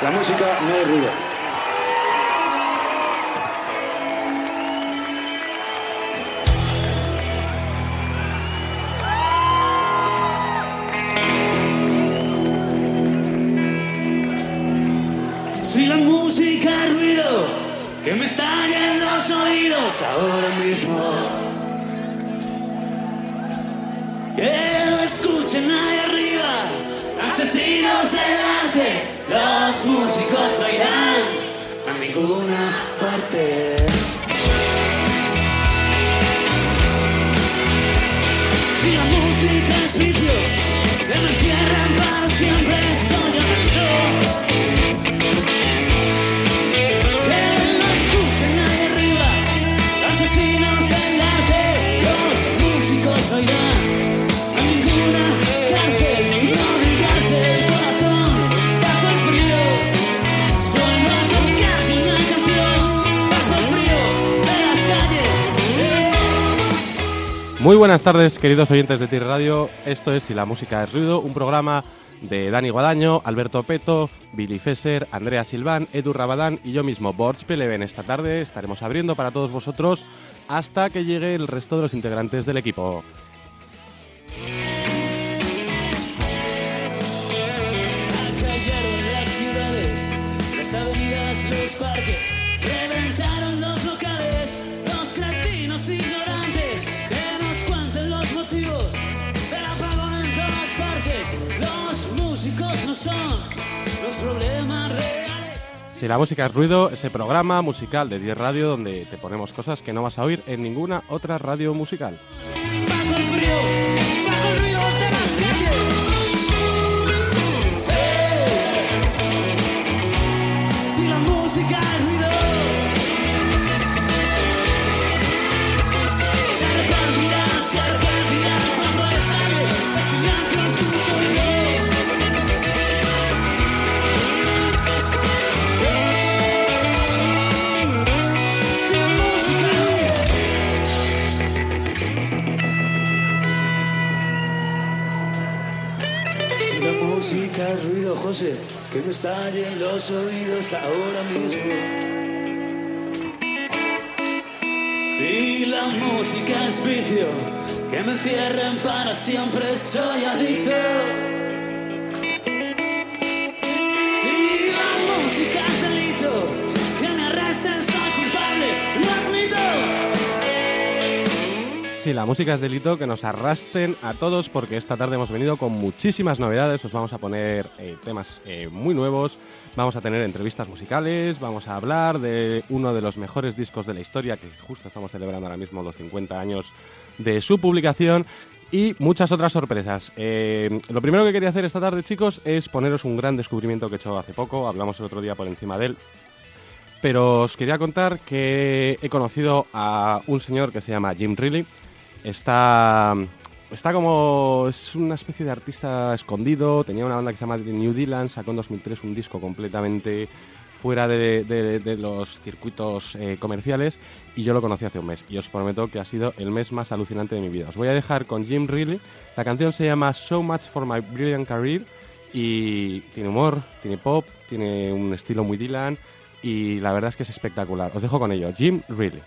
La música no es ruido. Si la música es ruido que me estalla en los oídos ahora mismo. Irán a ninguna parte. Muy buenas tardes, queridos oyentes de TIR Radio. Esto es Si la música es ruido, un programa de Dani Guadaño, Alberto Peto, Billy Fesser, Andrea Silván, Edu Rabadán y yo mismo, Borch Peleven. Esta tarde estaremos abriendo para todos vosotros hasta que llegue el resto de los integrantes del equipo. Si la música es ruido, ese programa musical de 10 Radio donde te ponemos cosas que no vas a oír en ninguna otra radio musical. Ruido, José, que me estallen los oídos ahora mismo. Si la música es vicio, que me encierren para siempre, soy adicto. Si la música es delito, que nos arrastren a todos porque esta tarde hemos venido con muchísimas novedades. Os vamos a poner eh, temas eh, muy nuevos. Vamos a tener entrevistas musicales, vamos a hablar de uno de los mejores discos de la historia, que justo estamos celebrando ahora mismo los 50 años de su publicación, y muchas otras sorpresas. Eh, lo primero que quería hacer esta tarde, chicos, es poneros un gran descubrimiento que he hecho hace poco, hablamos el otro día por encima de él, pero os quería contar que he conocido a un señor que se llama Jim Reilly. Está, está como. Es una especie de artista escondido. Tenía una banda que se llama New Dylan. Sacó en 2003 un disco completamente fuera de los circuitos eh, comerciales. Y yo lo conocí hace un mes. Y os prometo que ha sido el mes más alucinante de mi vida. Os voy a dejar con Jim Reilly. La canción se llama So Much for My Brilliant Career. Y tiene humor, tiene pop, tiene un estilo muy Dylan. Y la verdad es que es espectacular. Os dejo con ello. Jim Reilly.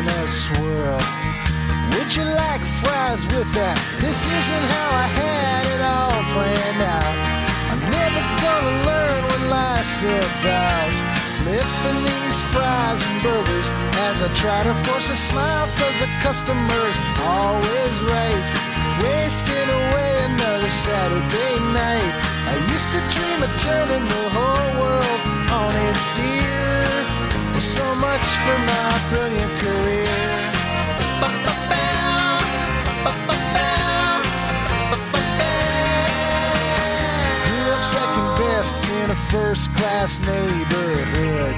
Bananas swirl. Would you like fries with that? This isn't how I had it all planned out. I'm never gonna learn what life's about. Flipping these fries and burgers as I try to force a smile cause the customer's always right. Wasting away another Saturday night. I used to dream of turning the whole world on its ear so much for my brilliant career. Grew up second best in a first class neighborhood.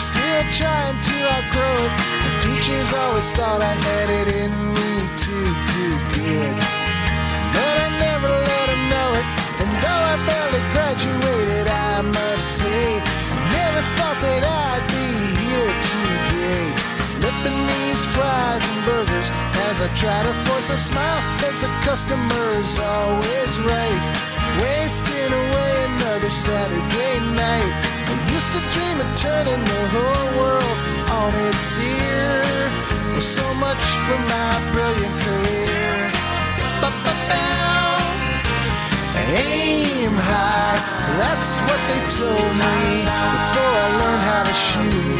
Still trying to outgrow it. The teachers always thought I had it in me to do good. But I never let them know it. And though I barely graduated, as I try to force a smile, cause the customer's always right. Wasting away another Saturday night. I used to dream of turning the whole world on its ear. Well, so much for my brilliant career. Ba-ba-bow. Aim high, that's what they told me before I learned how to shoot.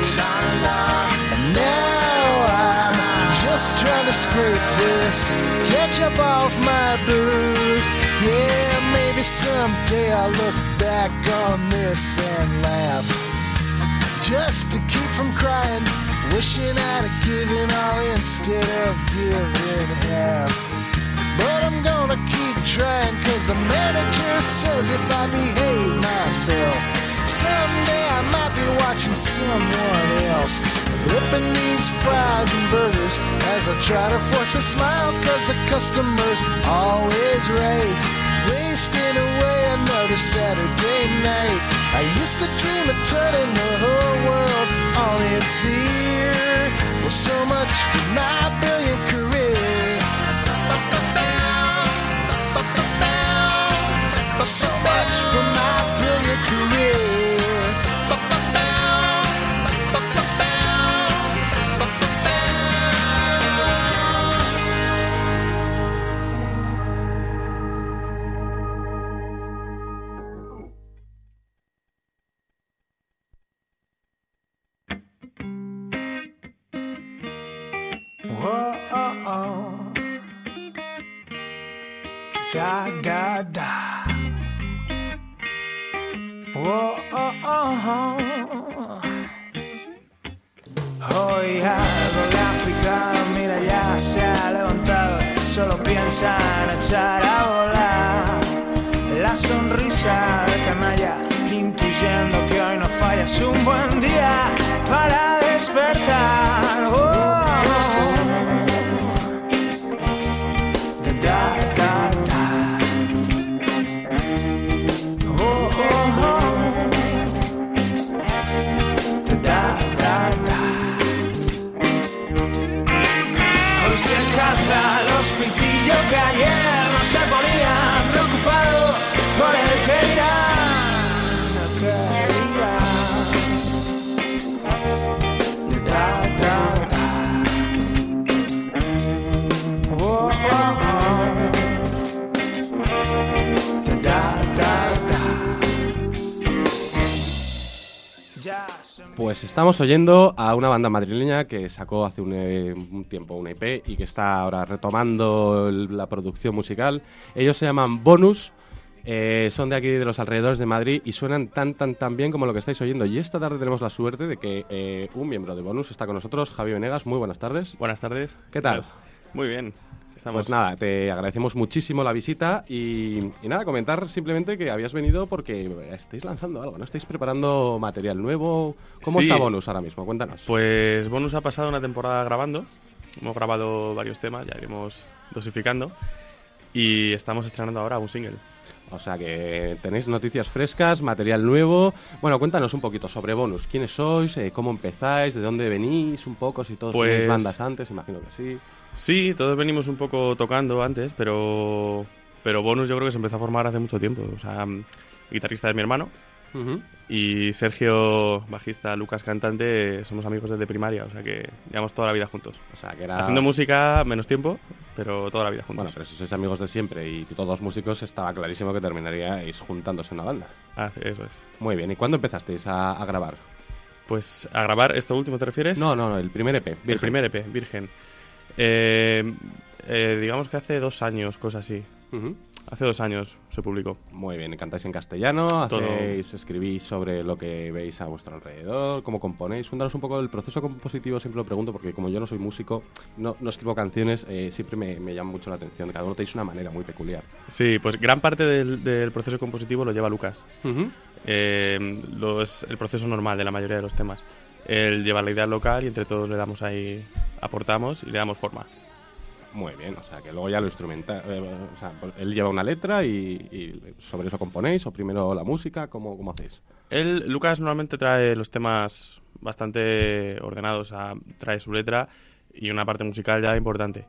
To scrape this ketchup off my boot. Yeah, maybe someday I'll look back on this and laugh. Just to keep from crying, wishing I'd have given all instead of giving half. But I'm gonna keep trying cause the manager says if I behave myself Someday I might be watching someone else Flipping these fries and burgers As I try to force a smile Cause the customer's always right Wasting away another Saturday night. I used to dream of turning the whole world on its ear. Well so much for my brilliant Da, da, da. Whoa, oh, oh, Hoy algo le ha picado, mira ya se ha levantado, solo piensa en echar a volar. La sonrisa de canalla, intuyendo que hoy no falla, es un buen día para despertar. Oh, pitillos que Pues estamos oyendo a una banda madrileña que sacó hace un, eh, un tiempo una IP y que está ahora retomando el- la producción musical. Ellos se llaman Bonus, eh, son de aquí de los alrededores de Madrid y suenan tan tan tan bien como lo que estáis oyendo. Y esta tarde tenemos la suerte de que eh, un miembro de Bonus está con nosotros, Javi Venegas. Muy buenas tardes. Buenas tardes. ¿Qué tal? Muy bien. Estamos... Pues nada, te agradecemos muchísimo la visita y, y nada, comentar simplemente que habías venido porque estáis lanzando algo, ¿no? Estáis preparando material nuevo. ¿Cómo Sí. está Bonus ahora mismo? Cuéntanos. Pues Bonus ha pasado una temporada grabando. Hemos grabado varios temas, ya iremos dosificando. Y estamos estrenando ahora un single. O sea que tenéis noticias frescas, material nuevo. Bueno, cuéntanos un poquito sobre Bonus. ¿Quiénes sois? Eh, ¿Cómo empezáis? ¿De dónde venís? Un poco, si todos Pues- tenéis bandas antes, imagino que sí. Sí, todos venimos un poco tocando antes, pero, pero Bonus yo creo que se empezó a formar hace mucho tiempo. O sea, mm, el guitarrista es mi hermano y Sergio, bajista, Lucas, cantante, somos amigos desde primaria. O sea que llevamos toda la vida juntos. O sea que era... Haciendo música menos tiempo, pero toda la vida juntos. Bueno, pero si sois amigos de siempre y todos músicos, estaba clarísimo que terminaríais juntándose en una banda. Ah, sí, eso es. Muy bien, ¿y cuándo empezasteis a, a grabar? Pues a grabar esto último, ¿te refieres? No, no, no, el primer EP. El primer EP, Virgen. Eh, eh, digamos que hace dos años, cosa así. Ujú. Hace dos años se publicó. Muy bien, cantáis en castellano, hacéis, escribís sobre lo que veis a vuestro alrededor, cómo componéis. Cuéntanos un poco del proceso compositivo, siempre lo pregunto, porque como yo no soy músico, no, no escribo canciones, eh, siempre me, me llama mucho la atención. Cada uno tenéis una manera muy peculiar. Sí, pues gran parte del, del proceso compositivo lo lleva Lucas. Ujú. Eh, los- el proceso normal de la mayoría de los temas. Él lleva la idea local y entre todos le damos ahí, aportamos y le damos forma. Muy bien, o sea que luego ya lo instrumenta. eh, o sea, él lleva una letra y, y sobre eso componéis, o primero la música, ¿cómo, cómo hacéis? Él, Lucas normalmente trae los temas bastante ordenados, o sea, trae su letra y una parte musical ya importante.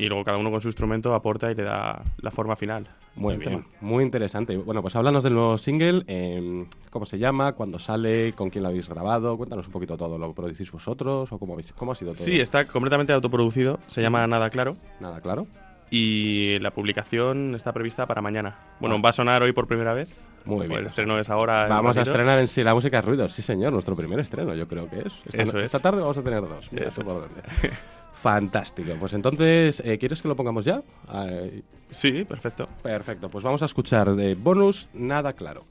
Y luego cada uno con su instrumento aporta y le da la forma final. Muy bien, muy interesante. Bueno, pues háblanos del nuevo single, eh, cómo se llama, cuándo sale, con quién lo habéis grabado, cuéntanos un poquito todo, ¿lo producís vosotros o cómo, habéis, cómo ha sido todo? Sí, está completamente autoproducido, se llama Nada Claro Nada, claro. y la publicación está prevista para mañana. Bueno, Ah. va a sonar hoy por primera vez. Muy Pues bien. El estreno es ahora. Vamos a estrenar en sí la música ruidos, sí señor, nuestro primer estreno, yo creo que es. Esta, Eso es. esta tarde vamos a tener dos. Mira Eso es. Fantástico. Pues entonces, eh, ¿quieres que lo pongamos ya? Sí, perfecto. perfecto, pues vamos a escuchar de bonus Nada Claro.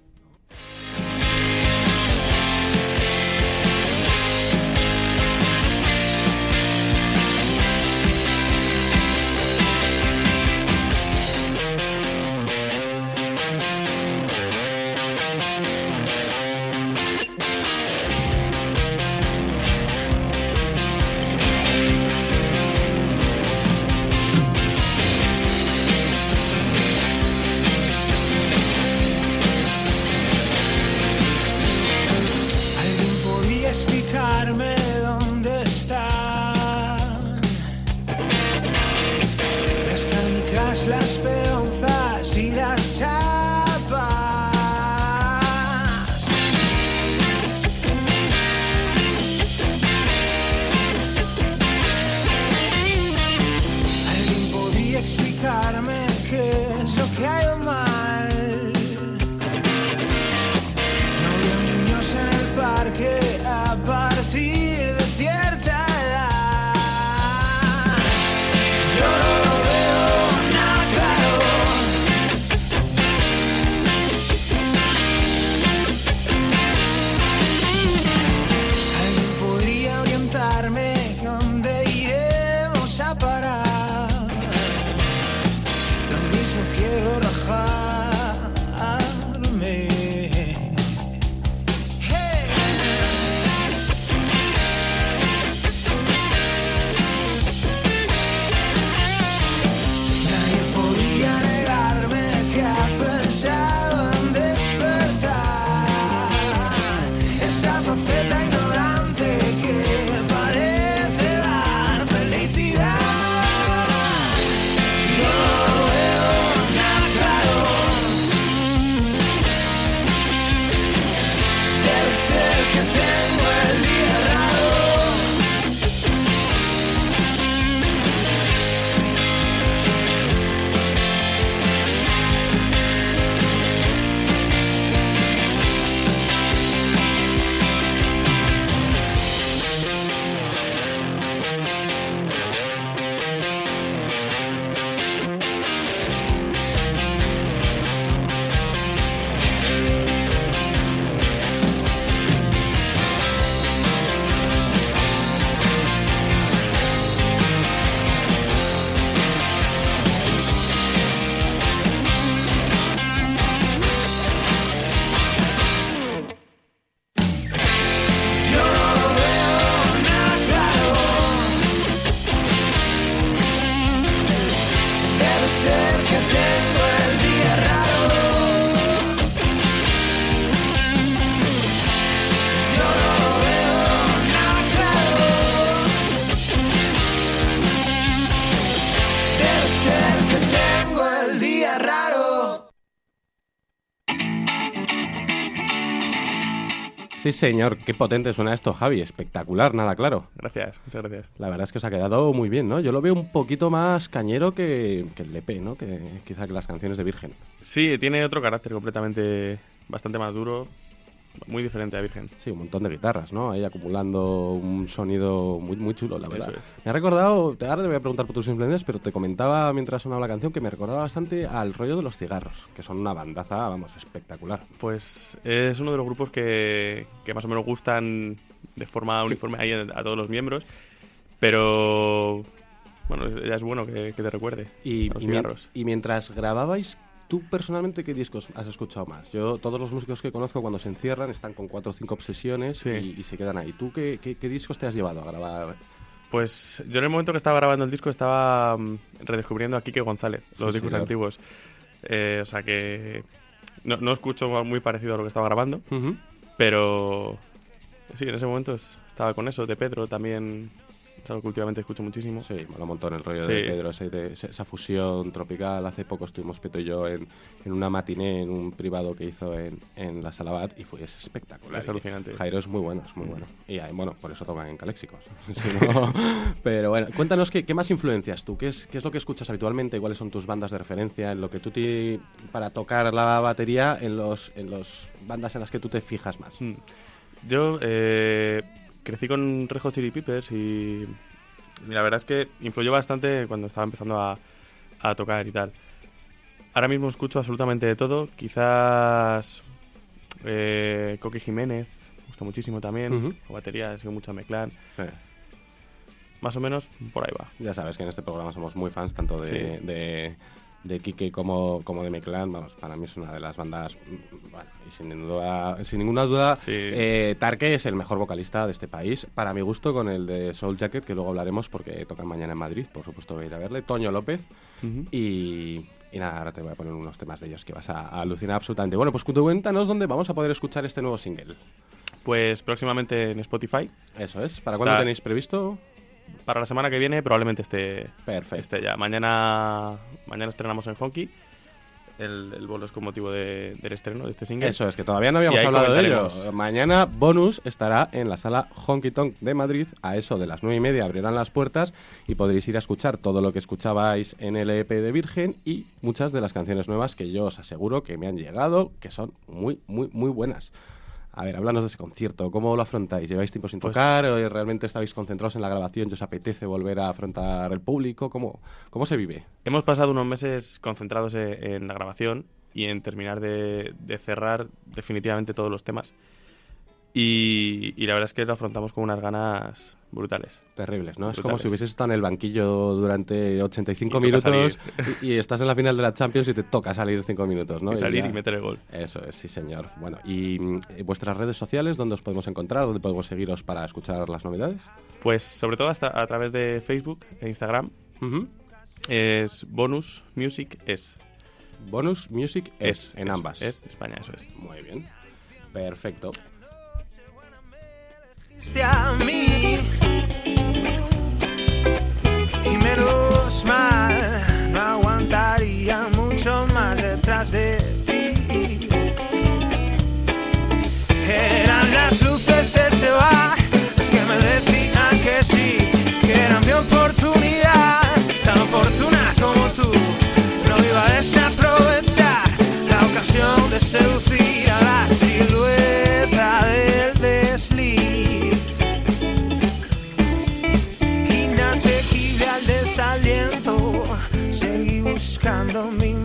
Sí señor, qué potente suena esto, Javi, espectacular, nada claro. Gracias, muchas gracias. La verdad es que os ha quedado muy bien, ¿no? Yo lo veo un poquito más cañero que, que el EP, ¿no? Que quizá que las canciones de Virgen. Sí, tiene otro carácter completamente. bastante más duro. Muy diferente a Virgen. Sí, un montón de guitarras, ¿no? Ahí acumulando un sonido muy, muy chulo, la Eso verdad. es. Me ha recordado, ahora te voy a preguntar por tus influencias, pero te comentaba mientras sonaba la canción que me recordaba bastante al rollo de los cigarros, que son una bandaza, vamos, espectacular. Pues es uno de los grupos que, que más o menos gustan de forma uniforme ahí a, a todos los miembros. Pero. Bueno, ya es bueno que, que te recuerde. Y, a los y mien- cigarros. y mientras grababais, ¿tú personalmente qué discos has escuchado más? Yo, todos los músicos que conozco cuando se encierran están con cuatro o cinco obsesiones Sí. y, y se quedan ahí. ¿Tú qué, qué- qué discos te has llevado a grabar? Pues yo en el momento que estaba grabando el disco estaba mm, redescubriendo a Quique González, los Sí, discos antiguos. Eh, o sea que no, no escucho muy parecido a lo que estaba grabando, pero sí, en ese momento es- estaba con eso, de Pedro también. Es algo que últimamente escucho muchísimo. Sí, mola un montón el rollo Sí. de Pedro, ese- de- ese- esa fusión tropical. Hace poco estuvimos Peto y yo en, en una matiné, en un privado que hizo en, en la Sala Bat y fue es espectacular. Es alucinante. Jairo es muy bueno, es muy bueno. Y bueno, por eso tocan en Caléxicos. Si no- Pero bueno, cuéntanos qué, qué más influencias tú, ¿Qué es, qué es lo que escuchas habitualmente, cuáles son tus bandas de referencia, en lo que tú te, para tocar la batería, en los, en los bandas en las que tú te fijas más. Mm. Yo eh, crecí con Red Hot Chili Peppers y, y la verdad es que influyó bastante cuando estaba empezando a, a tocar y tal. Ahora mismo escucho absolutamente de todo. Quizás eh, Coque Jiménez, me gusta muchísimo también. Ujú. O batería, sigo mucho a Meclán. Sí. Más o menos por ahí va. Ya sabes que en este programa somos muy fans tanto de, Sí. de, de Kike como, como de Meclán. Vamos, para mí es una de las bandas. mm, Bueno, y sin, duda, sin ninguna duda, Sí. eh, Tarque es el mejor vocalista de este país. Para mi gusto, con el de Soul Jacket, que luego hablaremos porque tocan mañana en Madrid. Por supuesto, voy a ir a verle. Toño López. Y, y nada, ahora te voy a poner unos temas de ellos que vas a, a alucinar absolutamente. Bueno, pues cuéntanos dónde vamos a poder escuchar este nuevo single. Pues próximamente en Spotify. Eso es. ¿Para Está- cuándo tenéis previsto? Para la semana que viene probablemente esté, Perfecto. esté ya. Mañana, mañana estrenamos en Honky. El, el bolo es con motivo de- del estreno de este single. Eso es, que todavía no habíamos hablado de ello. Mañana Bonus estará en la sala Honky Tonk de Madrid. A eso de las nueve y media abrirán las puertas y podréis ir a escuchar todo lo que escuchabais en el EP de Virgen y muchas de las canciones nuevas que yo os aseguro que me han llegado, que son muy, muy, muy buenas. A ver, háblanos de ese concierto. ¿Cómo lo afrontáis? ¿Lleváis tiempo sin Pues- tocar? ¿O realmente estáis concentrados en la grabación y os apetece volver a afrontar el público? ¿Cómo, cómo se vive? Hemos pasado unos meses concentrados e- en la grabación y en terminar de, de cerrar definitivamente todos los temas. Y, y la verdad es que lo afrontamos con unas ganas brutales. Terribles, ¿no? Es como si hubieses estado en el banquillo durante 85 Y minutos y, y estás en la final de la Champions y te toca salir 5 minutos, ¿no? y salir ya- y meter el gol. Eso es, sí, señor. Bueno, ¿y mm, vuestras redes sociales dónde os podemos encontrar? ¿Dónde podemos seguiros para escuchar las novedades? Pues sobre todo hasta a través de Facebook e Instagram. Es Bonus Music es. Bonus Music es, en ambas. Es España, eso es. Muy bien. Perfecto. A mí. Y menos mal, condominium.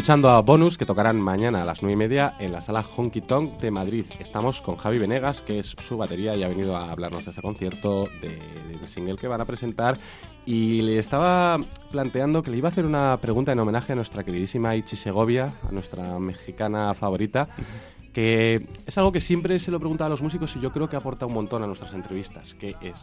Escuchando a Bonus que tocarán mañana a las 9 y media en la sala Honky Tonk de Madrid. Estamos con Javi Venegas, que es su batería y ha venido a hablarnos de este concierto, de- del single que van a presentar. Y le estaba planteando que le iba a hacer una pregunta en homenaje a nuestra queridísima Ichi Segovia, a nuestra mexicana favorita. Que es algo que siempre se lo pregunta a los músicos y yo creo que aporta un montón a nuestras entrevistas, que es,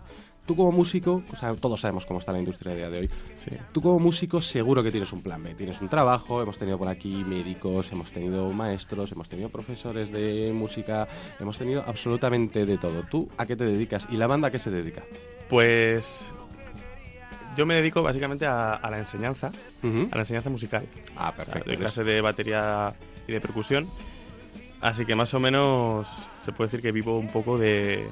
tú como músico, o sea, todos sabemos cómo está la industria a día de hoy, Sí. Tú como músico seguro que tienes un plan B, tienes un trabajo, hemos tenido por aquí médicos, hemos tenido maestros, hemos tenido profesores de música, hemos tenido absolutamente de todo. ¿Tú a qué te dedicas y la banda a qué se dedica? Pues yo me dedico básicamente a, a la enseñanza, a la enseñanza musical. Ah, O sea, perfecto. doy clase de batería y de percusión. Así que más o menos se puede decir que vivo un poco de,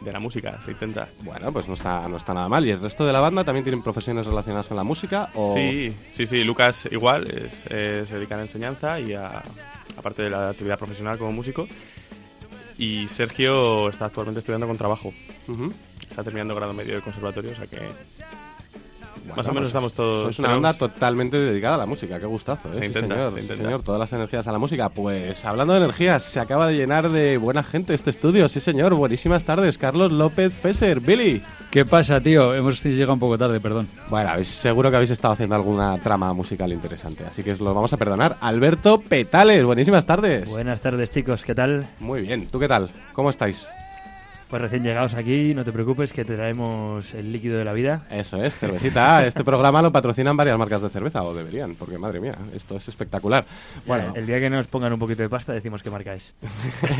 de la música, se intenta. Bueno, pues no está, no está nada mal. ¿Y el resto de la banda también tienen profesiones relacionadas con la música? O... Sí, sí, sí, Lucas igual, es- eh, se dedica a la enseñanza y a, aparte de la actividad profesional como músico. Y Sergio está actualmente estudiando con trabajo. Está terminando grado medio de conservatorio, o sea que Bueno, más o menos pues estamos todos... Es una banda totalmente dedicada a la música, qué gustazo, ¿eh? Se Sí, señor, se sí, señor, todas las energías a la música. Pues hablando de energías, se acaba de llenar de buena gente este estudio, sí señor, buenísimas tardes, Carlos López Fesser, Billy. ¿Qué pasa, tío? Hemos llegado un poco tarde, perdón. Bueno, habéis- seguro que habéis estado haciendo alguna trama musical interesante, así que os lo vamos a perdonar. Alberto Petales, buenísimas tardes. Buenas tardes, chicos, ¿qué tal? Muy bien, ¿tú qué tal? ¿Cómo estáis? Pues recién llegados aquí, no te preocupes que te traemos el líquido de la vida. Eso es, cervecita. Este programa lo patrocinan varias marcas de cerveza, o deberían, porque madre mía, esto es espectacular. Bueno, El día que nos pongan un poquito de pasta decimos qué marca es.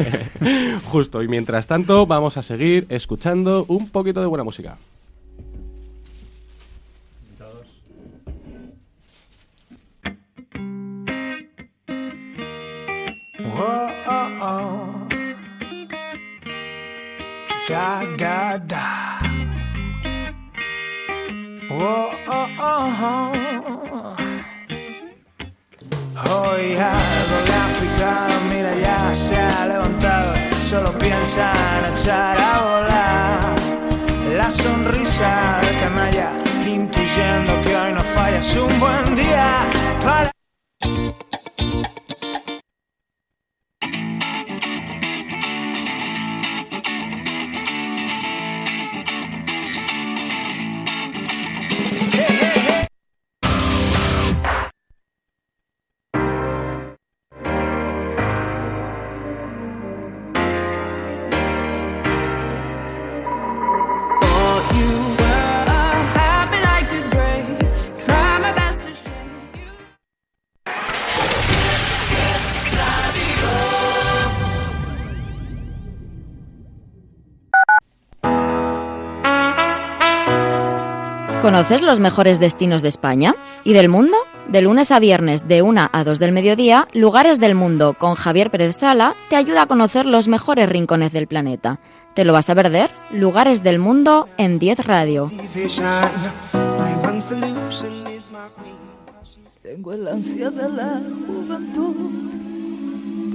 Justo, y mientras tanto vamos a seguir escuchando un poquito de buena música. Da, da, da. Whoa, oh, oh. Hoy algo le ha picado, mira ya se ha levantado, solo piensa en echar a volar. La sonrisa del canalla, intuyendo que hoy no falla, es un buen día. ¿Conoces los mejores destinos de España y del mundo? De lunes a viernes, de 1 a 2 del mediodía, Lugares del Mundo con Javier Pérez Sala te ayuda a conocer los mejores rincones del planeta. ¿Te lo vas a perder? Lugares del Mundo en 10 Radio.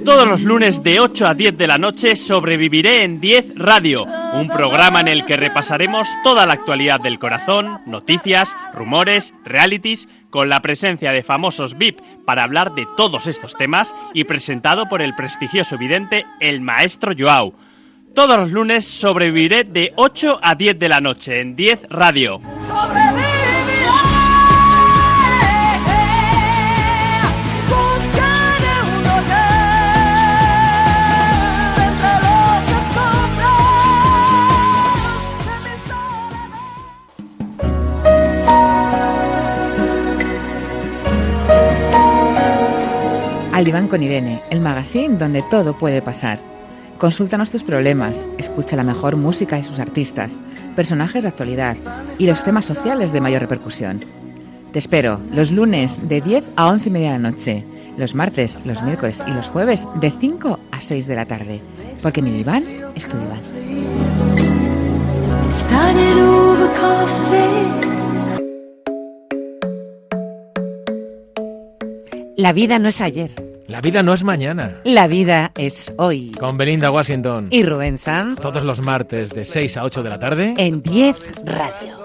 Todos los lunes de 8 a 10 de la noche sobreviviré en 10 Radio, un programa en el que repasaremos toda la actualidad del corazón, noticias, rumores, realities, con la presencia de famosos VIP para hablar de todos estos temas y presentado por el prestigioso vidente el maestro Joao. Todos los lunes sobreviviré de 8 a 10 de la noche en 10 Radio. Al diván con Irene, el magazine donde todo puede pasar. Consúltanos tus problemas, escucha la mejor música y sus artistas, personajes de actualidad y los temas sociales de mayor repercusión. Te espero los lunes de 10 a 11 y media de la noche, los martes, los miércoles y los jueves de 5 a 6 de la tarde, porque mi diván es tu diván. La vida no es ayer, La vida no es mañana. la vida es hoy. Con Belinda Washington. Y Rubén Sanz Todos los martes de 6 a 8 de la tarde. en 10 Radio.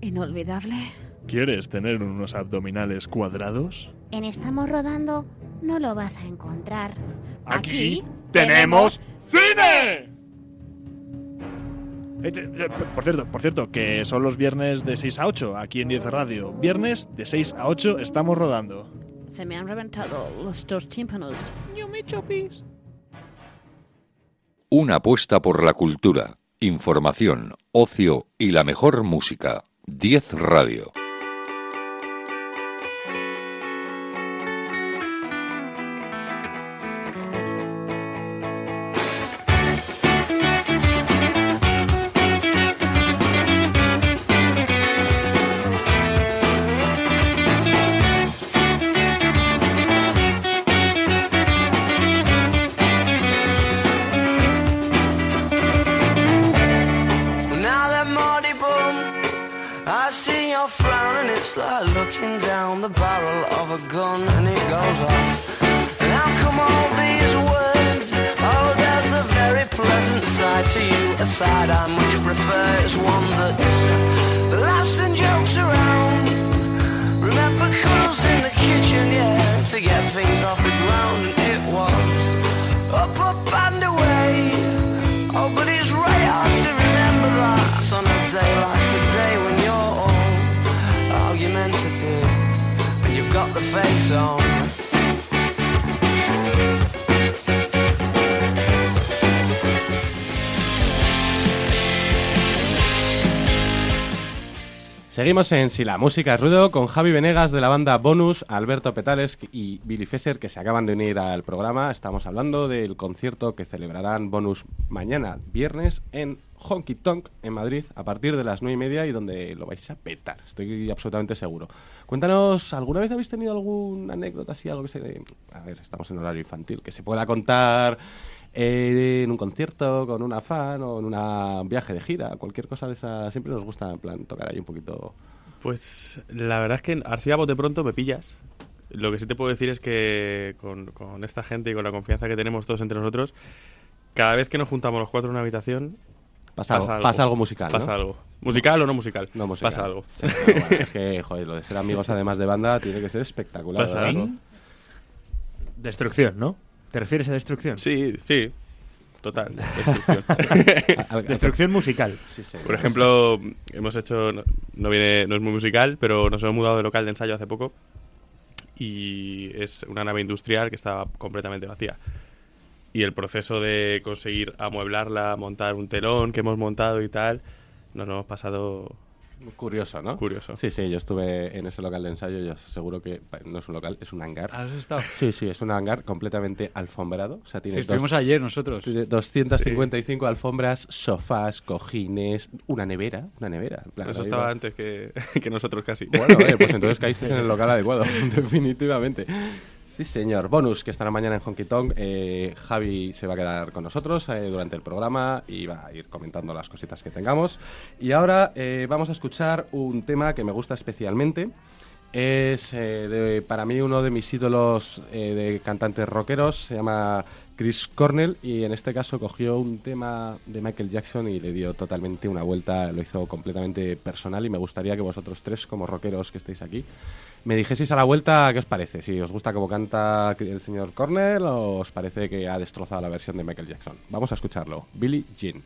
inolvidable? ¿Quieres tener unos abdominales cuadrados? En Estamos Rodando no lo vas a encontrar. Aquí tenemos cine. Eh, eh, Por cierto, por cierto, que son los viernes de 6 a 8 aquí en 10 Radio. Viernes de 6 a 8 estamos rodando. Se me han reventado los dos tímpanos. Una apuesta por la cultura, información, ocio y la mejor música. 10 Radio. Side I much prefer is one that's laughs and jokes around. Remember cuddles in the kitchen, yeah, to get things off the ground and it was up, up and away. Oh, but it's right hard to remember that on a day like today when you're all argumentative and you've got the face on. Seguimos en Si la música es ruido con Javi Venegas de la banda Bonus, Alberto Petales y Billy Fesser que se acaban de unir al programa. Estamos hablando del concierto que celebrarán Bonus mañana, viernes, en Honky Tonk, en Madrid, a partir de las nueve y media y donde lo vais a petar, estoy absolutamente seguro. Cuéntanos, ¿alguna vez habéis tenido alguna anécdota así, algo que se... A ver, estamos en horario infantil, que se pueda contar eh, en un concierto con una fan o en una- un viaje de gira, cualquier cosa de esa, siempre nos gusta en plan tocar ahí un poquito. Pues la verdad es que así a bote pronto me pillas. Lo que sí te puedo decir es que con, con esta gente y con la confianza que tenemos todos entre nosotros, cada vez que nos juntamos los cuatro en una habitación, Pasa algo- pasa algo musical, Pasa ¿no? algo. ¿Musical o no musical? No musical. Pasa algo. Sí, bueno, es que, joder, lo de ser amigos además de banda tiene que ser espectacular. Pasa algo. Destrucción, ¿no? ¿Te refieres a destrucción? Sí, sí. Total. Destrucción. destrucción musical. Por ejemplo, hemos hecho, no, no viene, no es muy musical, pero nos hemos mudado de local de ensayo hace poco y es una nave industrial que estaba completamente vacía. Y el proceso de conseguir amueblarla, montar un telón que hemos montado y tal, nos lo hemos pasado Curioso, ¿no? Curioso. Sí, sí, yo estuve en ese local de ensayo y os aseguro que no es un local, es un hangar. ¿Has estado? Sí, sí, es un hangar completamente alfombrado. O sea, tiene Sí, estuvimos ayer nosotros. tiene 255 alfombras, sofás, cojines, una nevera, una nevera. en plan, Eso estaba antes que, que nosotros casi. Bueno, oye, pues entonces caísteis en el local adecuado, definitivamente. Sí, señor. Bonus, que estará mañana en Honky Tonk. Eh, Javi se va a quedar con nosotros eh, durante el programa y va a ir comentando las cositas que tengamos. Y ahora eh, vamos a escuchar un tema que me gusta especialmente. Es de- para mí uno de mis ídolos de cantantes rockeros. Se llama Chris Cornell y en este caso cogió un tema de Michael Jackson y le dio totalmente una vuelta. Lo hizo completamente personal y me gustaría que vosotros tres, como rockeros que estéis aquí, me dijeseis a la vuelta qué os parece. Si os gusta cómo canta el señor Cornell o os parece que ha destrozado la versión de Michael Jackson. Vamos a escucharlo. Billie Jean.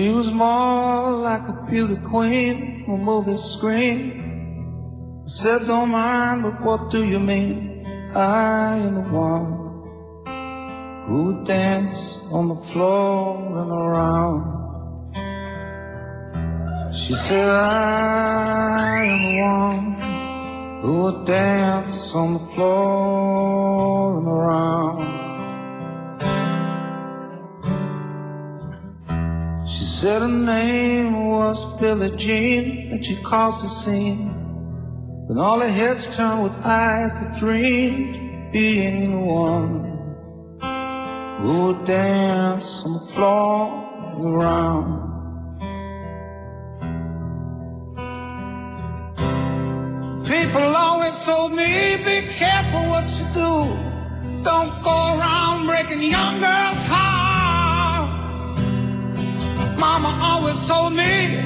She was more like a beauty queen from a movie screen. I said, don't mind, but what do you mean? I am the one who would dance on the floor and around. She said, I am the one who would dance on the floor and around. Said her name was Billie Jean, and she caused a scene. When all the heads turned with eyes that dreamed of being the one who would dance on the floor around. People always told me, be careful what you do. Don't go around breaking young girls' hearts. Mama always told me,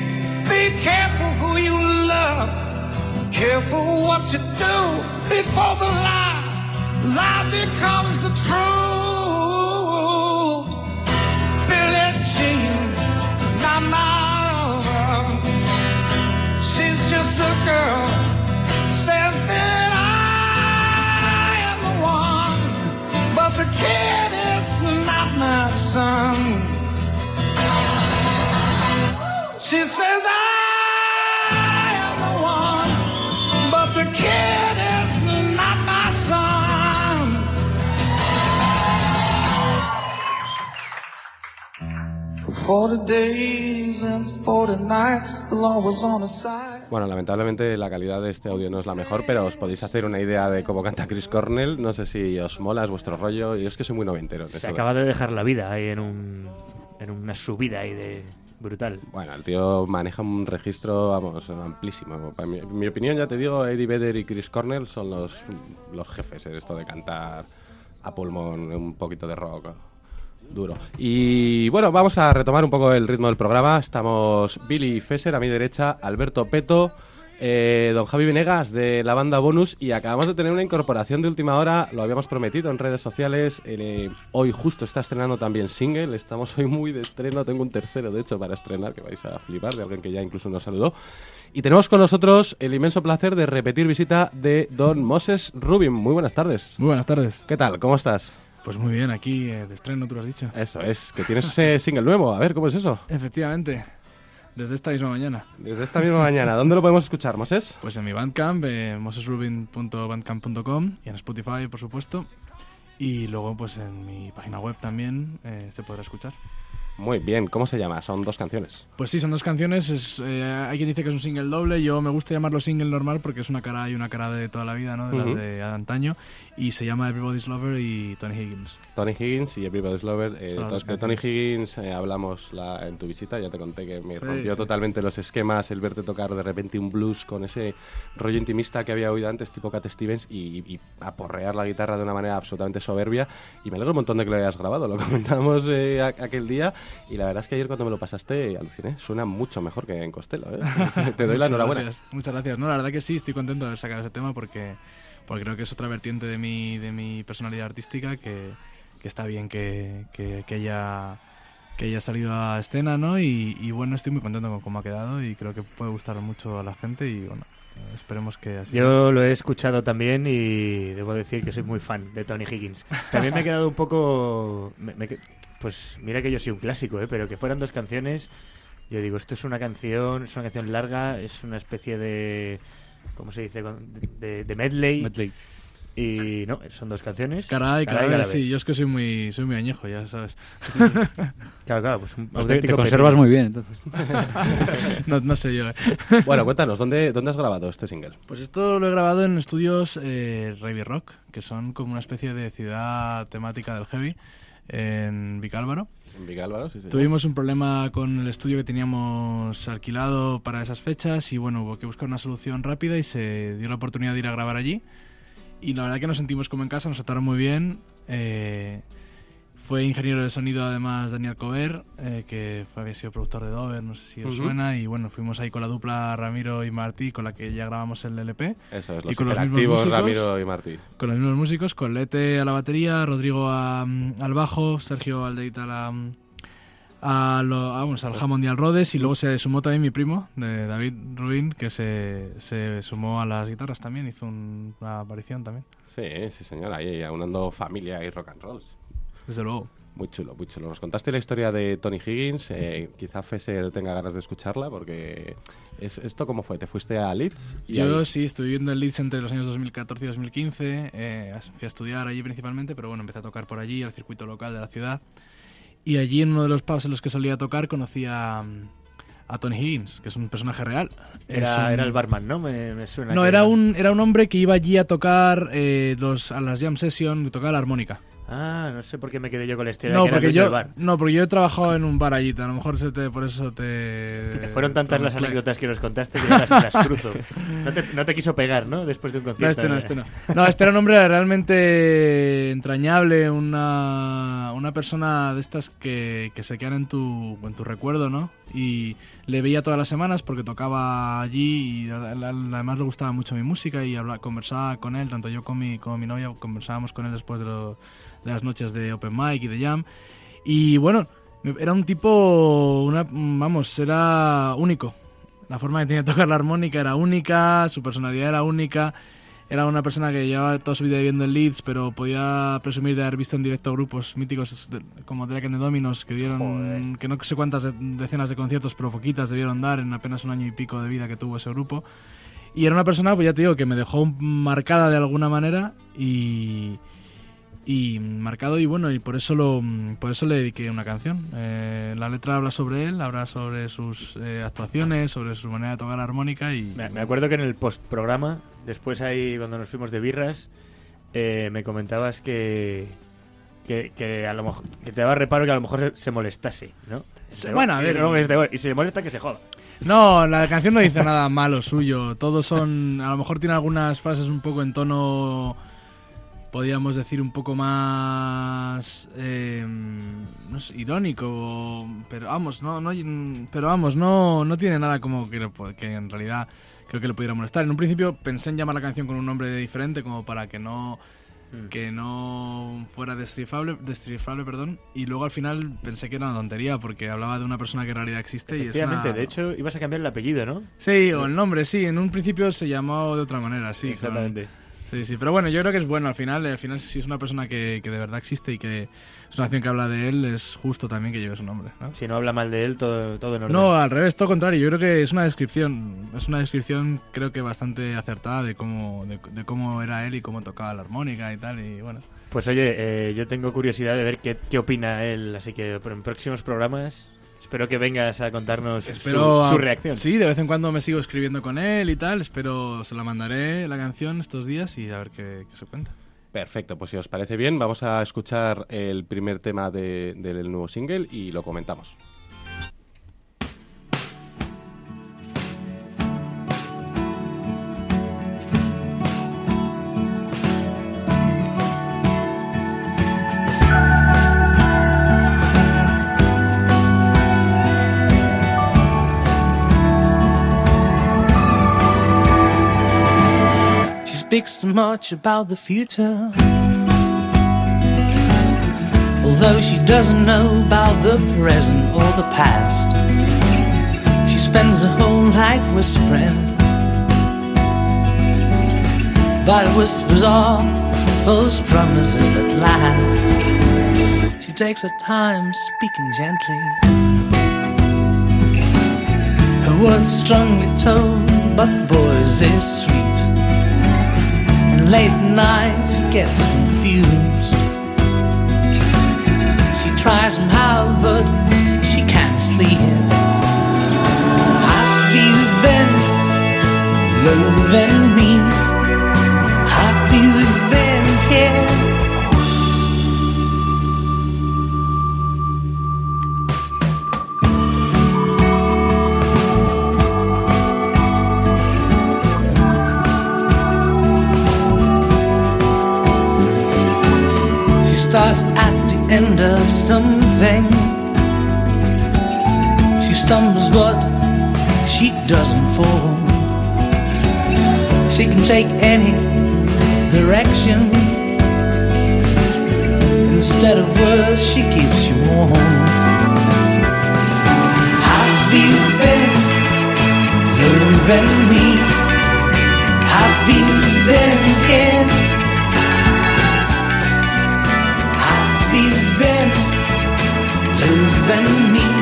be careful who you love. Careful what you do before the lie, lie becomes the truth. Bueno, lamentablemente la calidad de este audio no es la mejor, pero os podéis hacer una idea de cómo canta Chris Cornell. No sé si os mola, es vuestro rollo. Y es que soy muy noventero. Se acaba de dejar la vida ahí en, un, en una subida ahí de brutal. Bueno, el tío maneja un registro, vamos, amplísimo. Para mi, en mi opinión, ya te digo, Eddie Vedder y Chris Cornell son los, los jefes en esto de cantar a pulmón un poquito de rock duro. Y bueno, vamos a retomar un poco el ritmo del programa. Estamos Billy Fesser a mi derecha, Alberto Peto, eh, don Javi Venegas de la banda Bonus y acabamos de tener una incorporación de última hora, lo habíamos prometido en redes sociales, eh, hoy justo está estrenando también single, estamos hoy muy de estreno, tengo un tercero de hecho para estrenar que vais a flipar, de alguien que ya incluso nos saludó. Y tenemos con nosotros el inmenso placer de repetir visita de don Moses Rubin. Muy buenas tardes. Muy buenas tardes. ¿Qué tal? ¿Cómo estás? Pues muy bien, aquí eh, de estreno, tú lo has dicho. Eso es, que tienes ese single nuevo. A ver, ¿cómo es eso? Efectivamente, desde esta misma mañana. Desde esta misma mañana. ¿Dónde lo podemos escuchar, Moses? Pues en mi Bandcamp, eh, mosesrubin.bandcamp.com y en Spotify, por supuesto. Y luego, pues en mi página web también eh, se podrá escuchar. Muy bien, ¿cómo se llama? Son dos canciones. Pues sí, son dos canciones. Es, eh, hay quien dice que es un single doble. Yo me gusta llamarlo single normal porque es una cara y una cara de toda la vida, ¿no? De las Ujú. de antaño. Y se llama Everybody's Lover y Tony Higgins. Tony Higgins y Everybody's Lover. Eh, de Tony. Higgins eh, hablamos la- en tu visita, ya te conté que me Sí, rompió sí. totalmente los esquemas el verte tocar de repente un blues con ese rollo intimista que había oído antes, tipo Cat Stevens, y, y aporrear la guitarra de una manera absolutamente soberbia. Y me alegro un montón de que lo hayas grabado, lo comentamos eh, aquel día. Y la verdad es que ayer cuando me lo pasaste aluciné, suena mucho mejor que en Costello. ¿eh? Te- doy la enhorabuena. gracias, muchas gracias. No, la verdad que sí, estoy contento de haber sacado ese tema porque, porque creo que es otra vertiente de mi, de mi personalidad artística que, que está bien que, que, que haya que haya salido a escena, ¿no? Y, y bueno, estoy muy contento con cómo ha quedado y creo que puede gustar mucho a la gente y bueno, esperemos que así Yo lo he escuchado también y debo decir que soy muy fan de Tony Higgins. También me he quedado un poco... me- me pues mira que yo soy un clásico, ¿eh? pero que fueran dos canciones. Yo digo, esto es una canción, es una canción larga, es una especie de... ¿Cómo se dice? De, de medley. Y no, son dos canciones. Caray, caray, cara B. sí, yo es que soy muy, soy muy añejo, ya sabes. Claro, claro, pues un Pues te- conservas muy bien, entonces. no, no sé yo. eh. Bueno, cuéntanos, ¿dónde, ¿dónde has grabado este single? Pues esto lo he grabado en estudios eh, Ravi Rock, que son como una especie de ciudad temática del heavy en Vicálvaro. En sí. Tuvimos un problema con el estudio que teníamos alquilado para esas fechas y bueno, hubo que buscar una solución rápida y se dio la oportunidad de ir a grabar allí. Y la verdad que nos sentimos como en casa, nos trataron muy bien. Eh, fue ingeniero de sonido además Daniel Cover, eh, que fue- había sido productor de Dover, no sé si os suena. Y bueno, fuimos ahí con la dupla Ramiro y Martí, con la que ya grabamos el LP. Eso es, Y los con los mismos músicos. Ramiro y Martí. Con los mismos músicos, con Lete a la batería, Rodrigo a, mm, al bajo, Sergio Aldeita a la, mm, a lo- a, vamos, al Hammond y al Rhodes y luego se sumó también mi primo, de David Rubin, que se, se sumó a las guitarras también, hizo un- una aparición también. Sí, sí, señor, ahí aunando familia y rock and rolls. Desde luego. Muy chulo, muy chulo. Nos contaste la historia de Tony Higgins. eh, quizá Fesser tenga ganas de escucharla porque... Es, ¿Esto cómo fue? ¿Te fuiste a Leeds? Y Yo ahí- sí, estuve viviendo en Leeds entre los años 2014 y 2015. eh, fui a estudiar allí principalmente, pero bueno, empecé a tocar por allí, al circuito local de la ciudad. Y allí en uno de los pubs en los que solía tocar conocí a, a Tony Higgins, que es un personaje real. Era, Es un- era el barman, ¿no? Me, me suena. No, que era un, era un hombre que iba allí a tocar eh, los, a las jam session, tocaba la armónica. Ah, no sé por qué me quedé yo con la historia. No de que porque, yo, bar. no, porque yo he trabajado en un bar allí, a lo mejor se te, por eso te... Fueron tantas las anécdotas que nos contaste que las, las cruzo. No te, no te quiso pegar, ¿no? Después de un No, concierto. este no, este no. No, este era un hombre realmente entrañable, una, una persona de estas que, que se quedan en tu, en tu recuerdo, ¿no? Y le veía todas las semanas porque tocaba allí y además le gustaba mucho mi música y hablaba, conversaba con él, tanto yo como mi, como mi novia conversábamos con él después de las noches de Open Mic y de Jam. Y bueno, era un tipo, una, vamos, era único. La forma que tenía de tocar la armónica era única, su personalidad era única. Era una persona que llevaba toda su vida viviendo en Leeds, pero podía presumir de haber visto en directo grupos míticos de- como Drake and the Dominos, que dieron, que no sé cuántas de- decenas de conciertos, pero poquitas debieron dar en apenas un año y pico de vida que tuvo ese grupo. Y era una persona, pues ya te digo, que me dejó marcada de alguna manera y, y marcado y bueno y por eso lo por eso le dediqué una canción Eh, la letra habla sobre él habla sobre sus eh, actuaciones sobre su manera de tocar la armónica y Me, me acuerdo que en el postprograma, después ahí cuando nos fuimos de birras, eh, me comentabas que, que, que a lo mejor que te daba reparo que a lo mejor se, se molestase, ¿no? Sí, bueno, a ver. y se molesta que se joda. no la canción no dice nada malo suyo todos son a lo mejor tiene algunas frases un poco en tono podríamos decir un poco más eh, no sé, irónico pero vamos no no pero vamos no no tiene nada como que, en realidad creo que le pudiera molestar en un principio pensé en llamar la canción con un nombre diferente como para que no que no fuera descifrable, descifrable perdón y luego al final pensé que era una tontería porque hablaba de una persona que en realidad existe y es una- de hecho ibas a cambiar el apellido, ¿no? Sí, o el nombre, sí. En un principio se llamó de otra manera, sí. Exactamente. con- Sí, sí. Pero bueno, yo creo que es bueno al final. Al final, si es una persona que, que de verdad existe y que es una canción que habla de él, es justo también que lleve su nombre. ¿no? Si no habla mal de él, todo, todo en orden. No, al revés, todo contrario. Yo creo que es una descripción, es una descripción creo que bastante acertada de cómo, de, de cómo era él y cómo tocaba la armónica y tal. Y bueno, Pues oye, eh, yo tengo curiosidad de ver qué, qué opina él, así que en próximos programas espero que vengas a contarnos espero su, su a- reacción. Sí, de vez en cuando me sigo escribiendo con él y tal. Espero, se la mandaré la canción estos días y a ver qué, qué se cuenta. Perfecto, pues si os parece bien, vamos a escuchar el primer tema de- del nuevo single y lo comentamos. She speaks so much about the future. Although she doesn't know about the present or the past, she spends her whole night whispering. But whispers are those promises that last. She takes her time speaking gently. Her words strongly told, but the boy's is sweet. Late at night she gets confused. She tries somehow, but she can't sleep. Have you been loving me? Take any direction. Instead of words, she keeps you warm. Have you been loving me? Have you been here? Have you been loving me?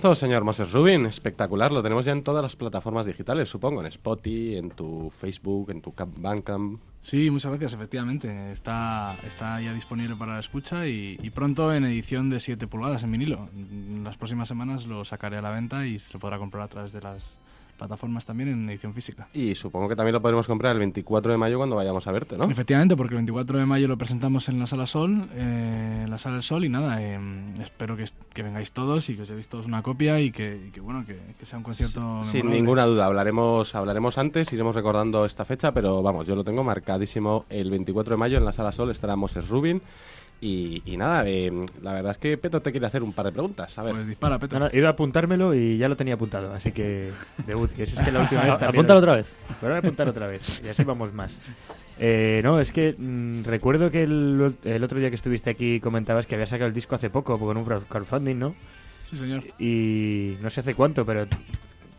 Temazo, señor Moses Rubin. Espectacular. Lo tenemos ya en todas las plataformas digitales, supongo. En Spotify, en tu Facebook, en tu Camp- Bandcamp. Sí, muchas gracias, efectivamente. Está, está ya disponible para la escucha y, y pronto en edición de 7 pulgadas en vinilo. En las próximas semanas lo sacaré a la venta y se podrá comprar a través de las plataformas también en edición física. Y supongo que también lo podremos comprar el 24 de mayo cuando vayamos a verte, ¿no? Efectivamente, porque el 24 de mayo lo presentamos en la Sala Sol, eh, en la Sala del Sol, y nada, eh, espero que, que vengáis todos y que os llevéis todos una copia y que, y que, bueno, que, que sea un concierto Sin ninguna duda, hablaremos, hablaremos antes, iremos recordando esta fecha, pero vamos, yo lo tengo marcadísimo el 24 de mayo en la Sala Sol, estará Moses Rubin. Y, y nada, eh, la verdad es que Peto te quiere hacer un par de preguntas. A ver. Pues dispara, Peto. No, no, iba a apuntármelo y ya lo tenía apuntado, así que debut. Y eso es que la última vez también... Apúntalo otra vez. Voy a apuntar otra vez y así vamos más. Eh, no, es que mm, recuerdo que el, el otro día que estuviste aquí comentabas que había sacado el disco hace poco con un crowd- crowdfunding, ¿no? Sí, señor. Y no sé hace cuánto, pero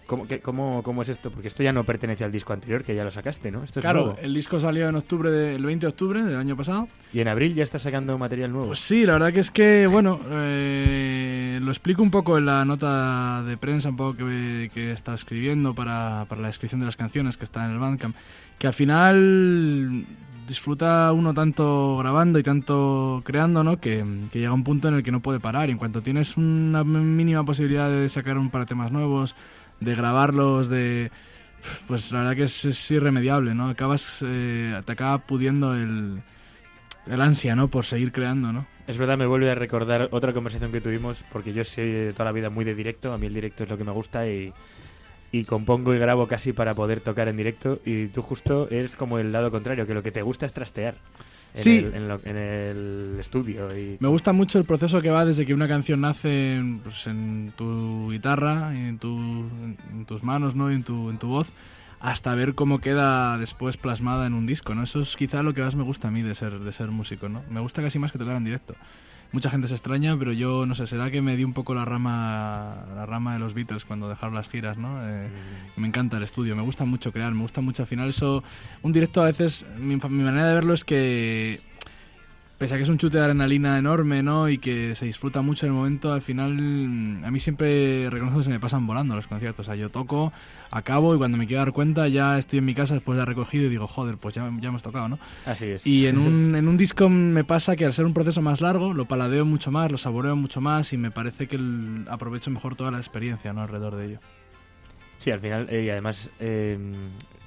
¿cómo, qué- cómo, cómo es esto? Porque esto ya no pertenece al disco anterior, que ya lo sacaste, ¿no? Esto es Claro, nuevo. el disco salió en octubre, de- el 20 de octubre del año pasado. Y en abril ya estás sacando material nuevo. Pues sí, la verdad que es que, bueno, eh, lo explico un poco en la nota de prensa, un poco que, que estado escribiendo para, para la descripción de las canciones que está en el Bandcamp, que al final disfruta uno tanto grabando y tanto creando, ¿no? Que, que llega un punto en el que no puede parar. Y en cuanto tienes una mínima posibilidad de sacar un par de temas nuevos, de grabarlos, de... Pues la verdad que es, irremediable, ¿no? Acabas, eh, te acaba pudiendo el, el ansia, ¿no? Por seguir creando, ¿no? Es verdad, me vuelve a recordar otra conversación que tuvimos, porque yo soy de toda la vida muy de directo, a mí el directo es lo que me gusta y, y compongo y grabo casi para poder tocar en directo y tú justo eres como el lado contrario, que lo que te gusta es trastear en, Sí. el, en, lo- en el estudio. Y Me gusta mucho el proceso que va desde que una canción nace en, pues, en tu guitarra, en, tu, en tus manos, ¿no? En tu, en tu voz, hasta ver cómo queda después plasmada en un disco, ¿no? Eso es quizá lo que más me gusta a mí de ser, de ser músico, ¿no? Me gusta casi más que tocar en directo. Mucha gente se extraña, pero yo, no sé, será que me di un poco la rama, la rama de los Beatles cuando dejaron las giras, ¿no? Eh, Me encanta el estudio, me gusta mucho crear, me gusta mucho al final eso... Un directo a veces, mi, mi manera de verlo es que pese a que es un chute de adrenalina enorme, ¿no? Y que se disfruta mucho en el momento, al final mm, a mí siempre reconozco que se me pasan volando los conciertos. O sea, yo toco, acabo y cuando me quiero dar cuenta ya estoy en mi casa después de haber recogido y digo, joder, pues ya, ya hemos tocado, ¿no? Así es. Y en un, en un disco me pasa que al ser un proceso más largo, lo paladeo mucho más, lo saboreo mucho más y me parece que el- aprovecho mejor toda la experiencia, ¿no? Alrededor de ello. Sí, al final, eh, y además eh,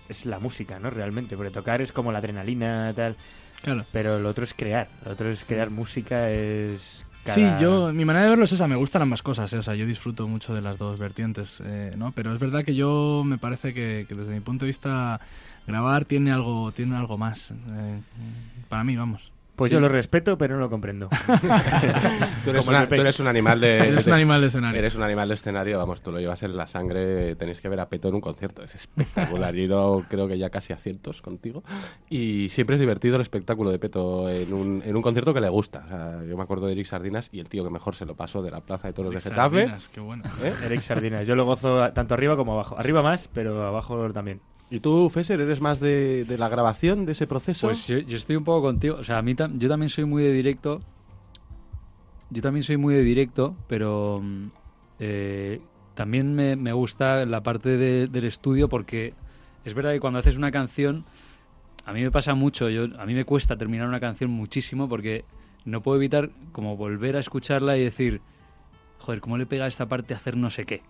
es la música, ¿no? Realmente, porque tocar es como la adrenalina, tal. Claro. Pero lo otro es crear, lo otro es crear música, es... Sí, cada- yo, mi manera de verlo es esa, me gustan ambas cosas, ¿eh? o sea, yo disfruto mucho de las dos vertientes, eh, ¿no? Pero es verdad que yo me parece que, que desde mi punto de vista grabar tiene algo, tiene algo más, eh, para mí, vamos. Pues Sí. yo lo respeto, pero no lo comprendo. Tú eres, una- tú eres un animal de... Eres un animal de escenario. Eres un animal de escenario, vamos, tú lo llevas en la sangre, tenéis que ver a Peto en un concierto, es espectacular. Yo ido, creo que ya casi a cientos contigo y siempre es divertido el espectáculo de Peto en un, en un concierto que le gusta. O sea, yo me acuerdo de Eric Sardinas y el tío que mejor se lo pasó de la Plaza de Toros de Eric Getafe. Sardinas, qué bueno. ¿Eh? Eric Sardinas, yo lo gozo tanto arriba como abajo. Arriba más, pero abajo también. ¿Y tú, Fesser, eres más de, la grabación de ese proceso? Pues yo, estoy un poco contigo. O sea, a mí tam- yo también soy muy de directo. Yo también soy muy de directo, pero mm, eh, también me, gusta la parte de- del estudio porque es verdad que cuando haces una canción, a mí me pasa mucho. Yo, a mí me cuesta terminar una canción muchísimo porque no puedo evitar como volver a escucharla y decir, joder, ¿cómo le pega esta parte a hacer no sé qué?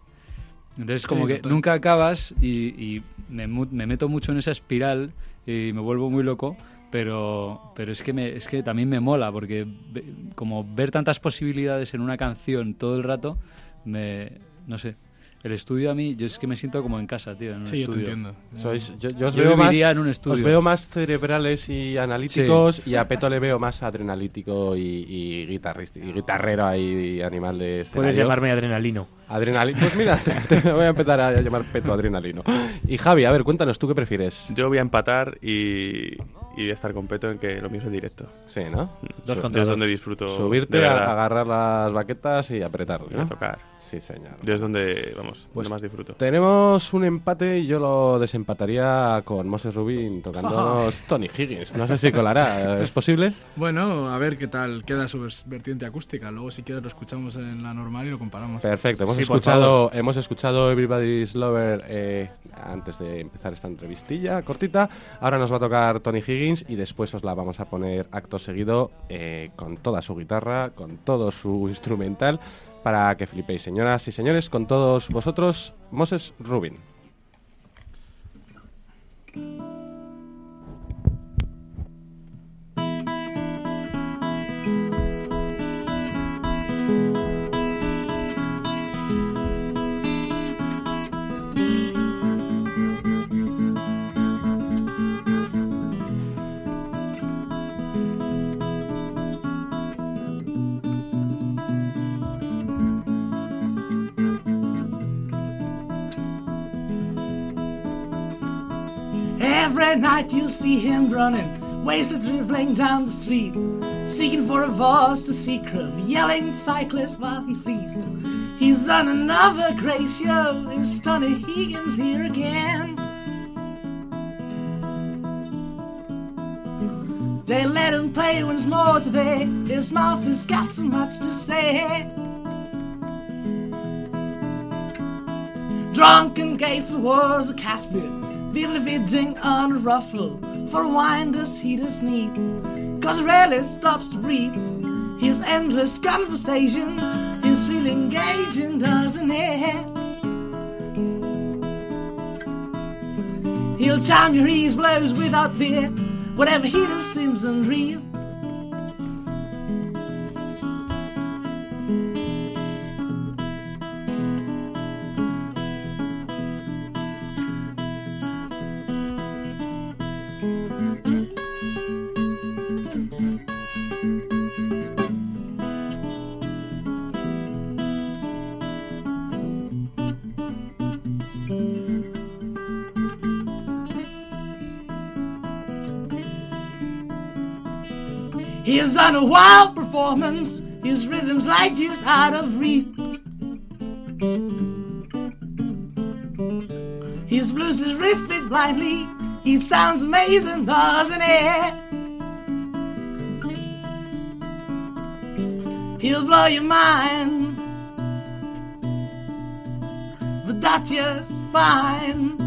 Entonces, como Sí, que total. nunca acabas y, y me, me meto mucho en esa espiral y me vuelvo muy loco, pero, pero es, que me, es que también me mola, porque como ver tantas posibilidades en una canción todo el rato, me, no sé. El estudio a mí, yo es que me siento como en casa, tío, en un Sí, yo te entiendo. Sois, yo, yo os Yo veo más, viviría en un estudio. Os veo más cerebrales y analíticos y a Peto le veo más adrenalítico y, y guitarrista, y guitarrero ahí, y animal de escenario. Puedes llamarme Adrenalino. Adrenalino. Pues mira, te, te voy a empezar a llamar Peto Adrenalino. Y Javi, a ver, cuéntanos, ¿tú qué prefieres? Yo voy a empatar y, y voy a estar con Peto en que lo mío es el directo. Sí, ¿no? Dos Su- contra es dos. donde disfruto Subirte, a agarrar las baquetas y apretar, y tocar. Sí, señor. Yo es donde, vamos, Pues donde más disfruto. Tenemos un empate y yo lo desempataría con Moses Rubin tocándonos Tony Higgins. No sé si colará. ¿Es posible? Bueno, a ver qué tal queda su vertiente acústica. Luego, si quieres, lo escuchamos en la normal y lo comparamos. Perfecto. Hemos Sí, escuchado, hemos escuchado Everybody's Lover eh, antes de empezar esta entrevistilla cortita. Ahora nos va a tocar Tony Higgins y después os la vamos a poner acto seguido eh, con toda su guitarra, con todo su instrumental, para que flipéis, señoras y señores, con todos vosotros, Moses Rubin. Night you'll see him running, wasted dribbling down the street, seeking for a voice to secret of yelling cyclists while he flees. He's on another great show. Is Tony Higgins here again? They let him play once more today. His mouth has got so much to say. Drunken gates wars a Caspian, diddly on a ruffle. For wine does he does need, cause rarely stops to breathe. His endless conversation is really engaging, doesn't it? He'll charm your ears blows without fear. Whatever he does seems unreal. On a wild performance, his rhythms light years out of reach. His blues is riff it blindly, he sounds amazing, doesn't he? He'll blow your mind, but that's just fine.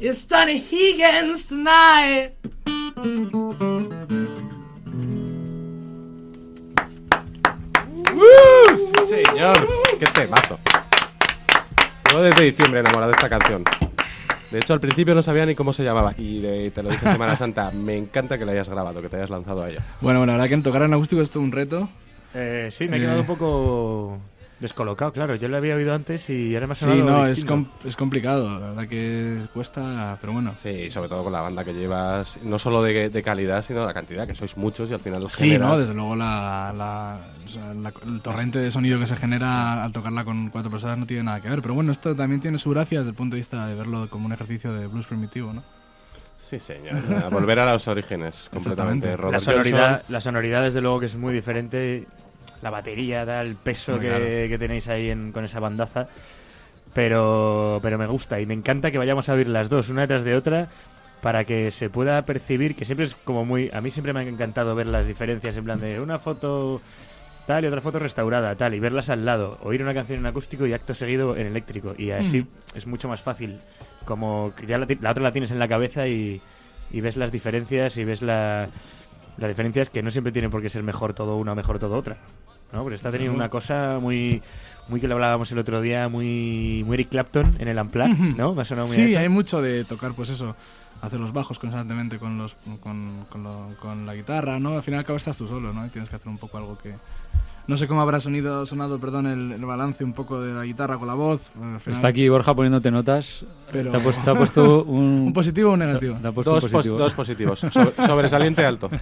It's Tony Higgins tonight. ¡Sí, señor! ¡Qué temazo! Llevo desde diciembre enamorado de esta canción. De hecho, al principio no sabía ni cómo se llamaba. Y de- te lo dije en Semana Santa. Me encanta que la hayas grabado, que te hayas lanzado a ella. Bueno, bueno, la verdad que en tocar en acústico es todo un reto. Eh, sí, me he quedado un poco descolocado, claro. Yo lo había oído antes y ahora me ha Sí, sonado no, es, com- es complicado. La verdad que cuesta, pero bueno. Sí, sobre todo con la banda que llevas, no solo de, de calidad, sino la cantidad, que sois muchos y al final los Sí, generas. no, desde luego la, la- la- el torrente de sonido que se genera al tocarla con cuatro personas no tiene nada que ver. Pero bueno, esto también tiene su gracia desde el punto de vista de verlo como un ejercicio de blues primitivo, ¿no? Sí, señor. A volver a los orígenes, completamente. Robert La sonoridad, Johnson. la sonoridad, desde luego, que es muy diferente. La batería, da el peso que, claro. que tenéis ahí en- con esa bandaza. Pero, pero me gusta y me encanta que vayamos a oír las dos, una detrás de otra, para que se pueda percibir que siempre es como muy. A mí siempre me ha encantado ver las diferencias en plan de una foto tal y otra foto restaurada, tal, y verlas al lado, oír una canción en acústico y acto seguido en eléctrico. Y así Mm. es mucho más fácil. Como que ya la, ti- la otra la tienes en la cabeza y, y ves las diferencias y ves la, la diferencia es que no siempre tiene por qué ser mejor todo una o mejor todo otra. ¿no? Porque está teniendo una cosa muy muy que lo hablábamos el otro día, muy, muy Eric Clapton en el Unplugged, ¿no? Me ha sonado muy Sí, hay mucho de tocar, pues eso, hacer los bajos constantemente con, los, con, con, lo- con la guitarra, ¿no? Al final acabas estás tú solo, ¿no? Y tienes que hacer un poco algo que... No sé cómo habrá sonido, sonado, perdón, el, el balance un poco de la guitarra con la voz. al final- Está aquí Borja poniéndote notas. Pero- Te ha puesto, te ha puesto un... ¿Un positivo o un negativo? Te ha puesto Dos un pos- positivo. dos positivos. Sobre- sobresaliente alto.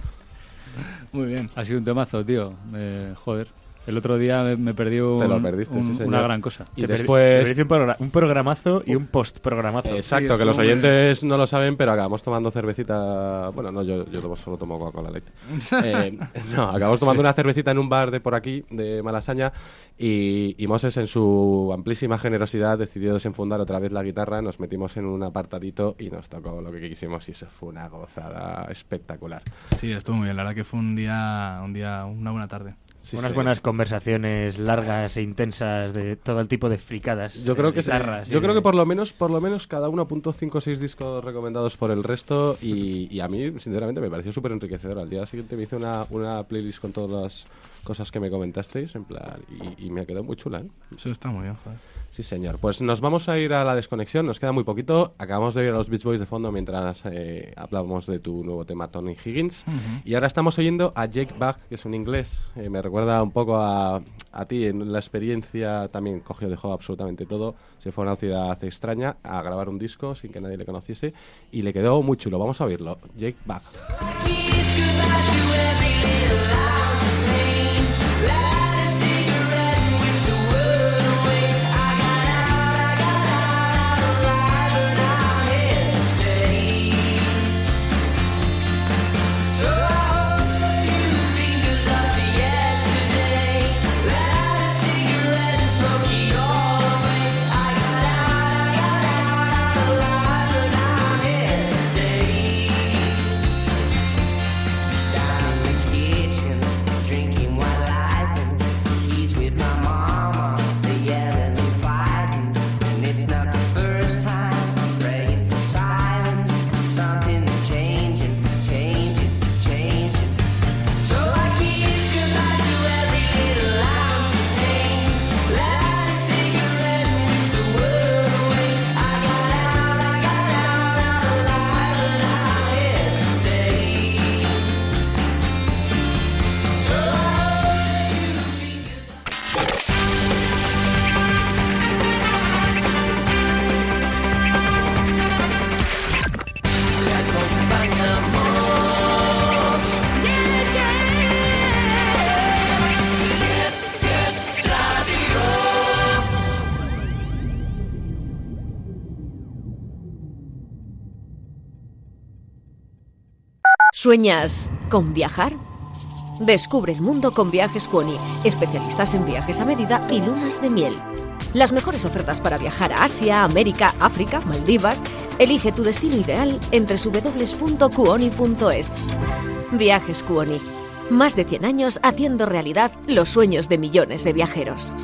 Muy bien. Ha sido un temazo, tío. Eh, joder. El otro día me, me perdí un- Te lo perdiste, un- sí, señor. una gran cosa. Y Te después... perdiste un, progra- un programazo y un post-programazo. Exacto, que los oyentes no lo saben, pero acabamos tomando cervecita. Bueno, no, yo, yo tomo- solo tomo Coca-Cola Light. Eh, no, acabamos tomando Sí. una cervecita en un bar de por aquí, de Malasaña, y, y Moses, en su amplísima generosidad, decidió desenfundar otra vez la guitarra. Nos metimos en un apartadito y nos tocó lo que quisimos, y eso fue una gozada espectacular. Sí, estuvo muy bien. La verdad que fue un día, un día, una buena tarde. Unas buenas conversaciones largas e intensas de todo el tipo de fricadas. Yo creo eh, que yo creo que por lo menos por lo menos cada uno apuntó 5 o 6 discos recomendados por el resto y, y a mí sinceramente me pareció súper enriquecedor. Al día siguiente me hice una, una playlist con todas las cosas que me comentasteis en plan y, y me quedó muy chula. ¿eh? Eso está muy bien, joder. Sí, señor. Pues nos vamos a ir a la desconexión, nos queda muy poquito. Acabamos de oír a los Beach Boys de fondo mientras eh, hablamos de tu nuevo tema, Tony Higgins. Ujú. Y ahora estamos oyendo a Jake Bach, que es un inglés. Eh, me recuerda un poco a, a ti en la experiencia. También cogió, dejó absolutamente todo. Se fue a una ciudad extraña a grabar un disco sin que nadie le conociese. Y le quedó muy chulo. Vamos a oírlo. Jake Bach. ¿Sueñas con viajar? Descubre el mundo con Viajes Cuoni, especialistas en viajes a medida y lunas de miel. Las mejores ofertas para viajar a Asia, América, África, Maldivas. Elige tu destino ideal en www.cuoni.es. Viajes Cuoni. Más de 100 años haciendo realidad los sueños de millones de viajeros.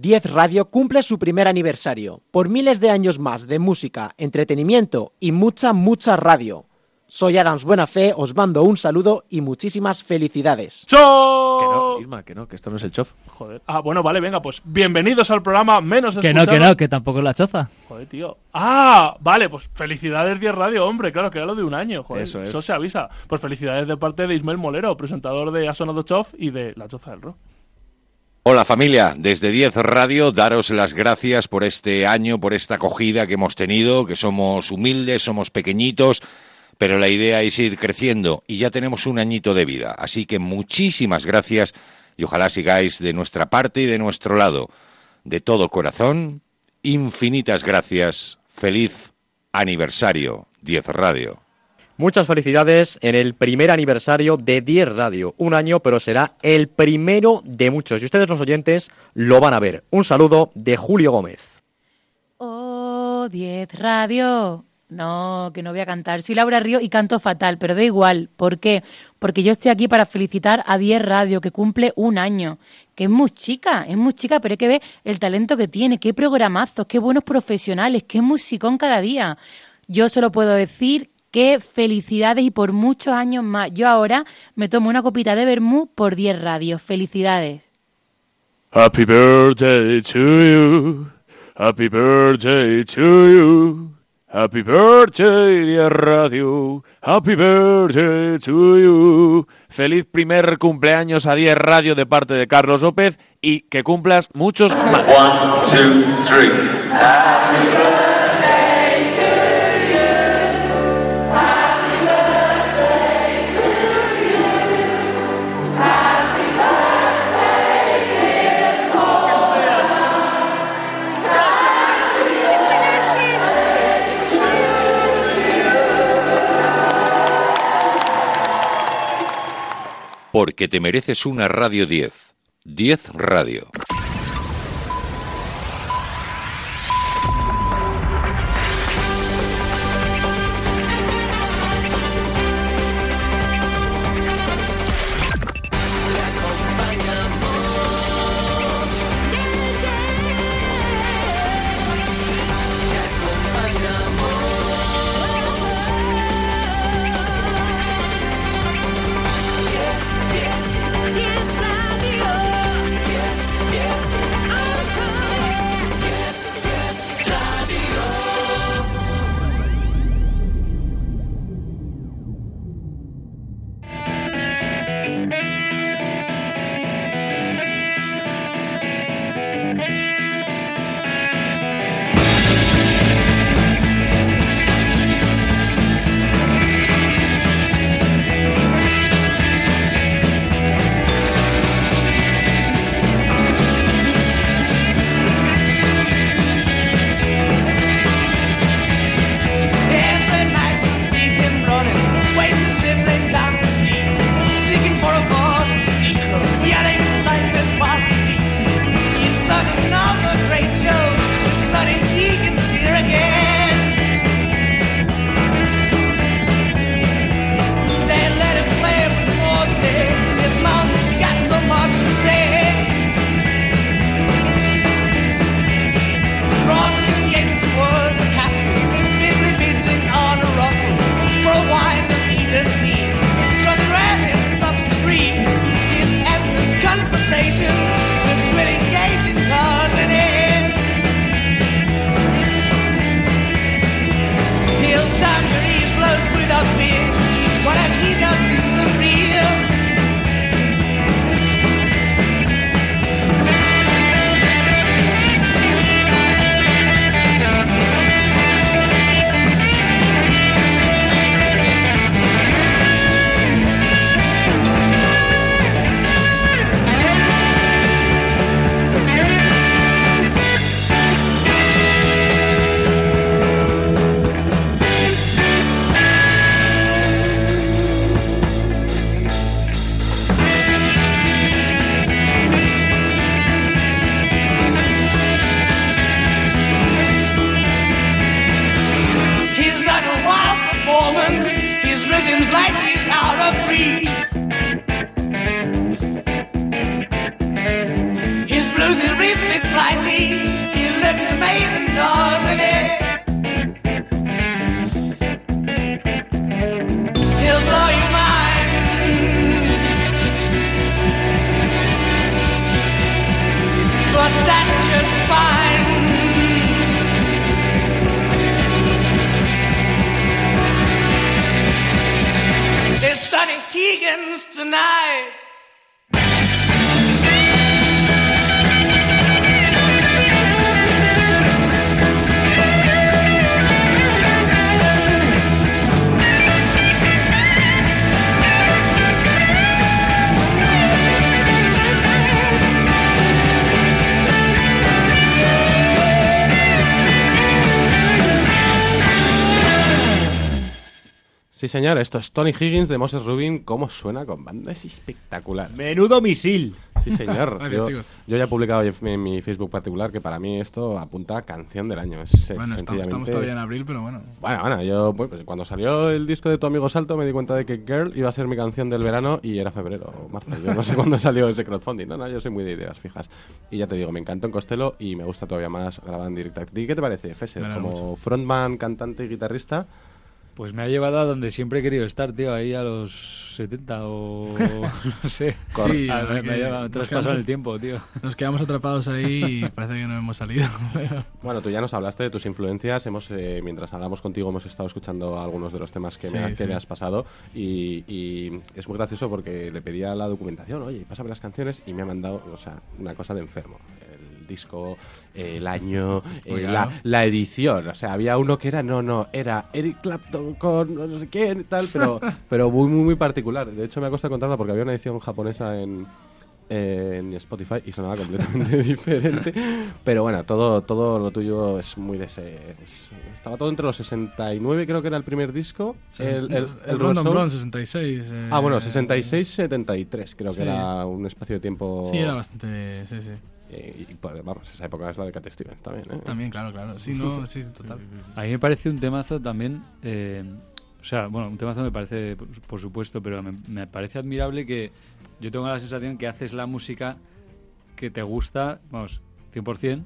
10 Radio cumple su primer aniversario. Por miles de años más de música, entretenimiento y mucha, mucha radio. Soy Adams Buenafé, os mando un saludo y muchísimas felicidades. Que no, Isma, que no, que esto no es el chof. Joder. Ah, bueno, vale, venga, pues bienvenidos al programa menos Que no, que no, que tampoco es la choza. Joder, tío. Ah, vale, pues felicidades 10 Radio, hombre, claro, que era lo de un año, joder. Eso es. Eso se avisa. Pues felicidades de parte de Ismael Molero, presentador de Ha Sonado Chof y de La Choza del Rock. Hola familia, desde 10 Radio daros las gracias por este año, por esta acogida que hemos tenido, que somos humildes, somos pequeñitos, pero la idea es ir creciendo y ya tenemos un añito de vida. Así que muchísimas gracias y ojalá sigáis de nuestra parte y de nuestro lado. De todo corazón, infinitas gracias. Feliz aniversario 10 Radio. Muchas felicidades en el primer aniversario de 10 Radio. Un año, pero será el primero de muchos. Y ustedes, los oyentes, lo van a ver. Un saludo de Julio Gómez. Oh, 10 radio. No, que no voy a cantar. Soy Laura Río y canto fatal, pero da igual. ¿Por qué? Porque yo estoy aquí para felicitar a 10 Radio, que cumple un año. Que es muy chica, es muy chica, pero hay que ver el talento que tiene, qué programazos, qué buenos profesionales, qué musicón cada día. Yo solo puedo decir que felicidades y por muchos años más. Yo ahora me tomo una copita de vermú por 10 radios. Felicidades. Happy birthday to you. Happy birthday to you. Happy birthday, dear radio. Happy birthday to you. Feliz primer cumpleaños a 10 Radio de parte de Carlos López y que cumplas muchos más. One, two, three. Happy Porque te mereces una Radio 10. 10 Radio. Señor, esto es Tony Higgins de Moses Rubin. ¿Cómo suena con banda? Es espectacular. Menudo misil. Sí, señor. Gracias, yo, chicos. yo ya he publicado en en mi Facebook particular que para mí esto apunta a canción del año. Es, Bueno, estamos, sencillamente- estamos todavía en abril, pero bueno. Bueno, bueno, yo pues, pues, cuando salió el disco de Tu Amigo Salto me di cuenta de que Girl iba a ser mi canción del verano y era febrero o marzo. Yo no sé cuándo salió ese crowdfunding. No, no, yo soy muy de ideas fijas. Y ya te digo, me encantó en Costello y me gusta todavía más grabar en directo. ¿A ti qué te parece, Fesser? Como mucho. frontman, cantante y guitarrista. Pues me ha llevado a donde siempre he querido estar, tío, ahí a los 70 o no sé. Sí, me, me ha llevado- me nos traspasado quedamos- el tiempo, tío. Nos quedamos atrapados ahí y parece que no hemos salido. Bueno, tú ya nos hablaste de tus influencias. Hemos, eh, mientras hablamos contigo, hemos estado escuchando algunos de los temas que, me, Sí, que sí. me has pasado. Y, y es muy gracioso porque le pedía la documentación, oye, pásame las canciones, y me ha mandado, o sea, una cosa de enfermo. El disco, eh, el año, eh, la, la edición. O sea, había uno que era, no, no, era Eric Clapton con no sé quién y tal, pero, pero muy, muy, muy particular. De hecho, me ha costado encontrarla porque había una edición japonesa en en Spotify y sonaba completamente diferente. Pero bueno, todo, todo lo tuyo es muy de ese. es- estaba todo entre los 69, creo que era el primer disco. El, el, el Random Soul. Blonde, 66. eh, Ah, bueno, 66-73, creo Sí. que era un espacio de tiempo. Sí, era bastante. Sí, sí. Eh, y, pues, vamos, esa época es la de Cat Stevens también, ¿eh? También, claro, claro. Sí, no, sí, total. A mí me parece un temazo también. eh, o sea, bueno, un temazo me parece, por- por supuesto, pero me, me parece admirable que yo tengo la sensación que haces la música que te gusta, vamos, 100%,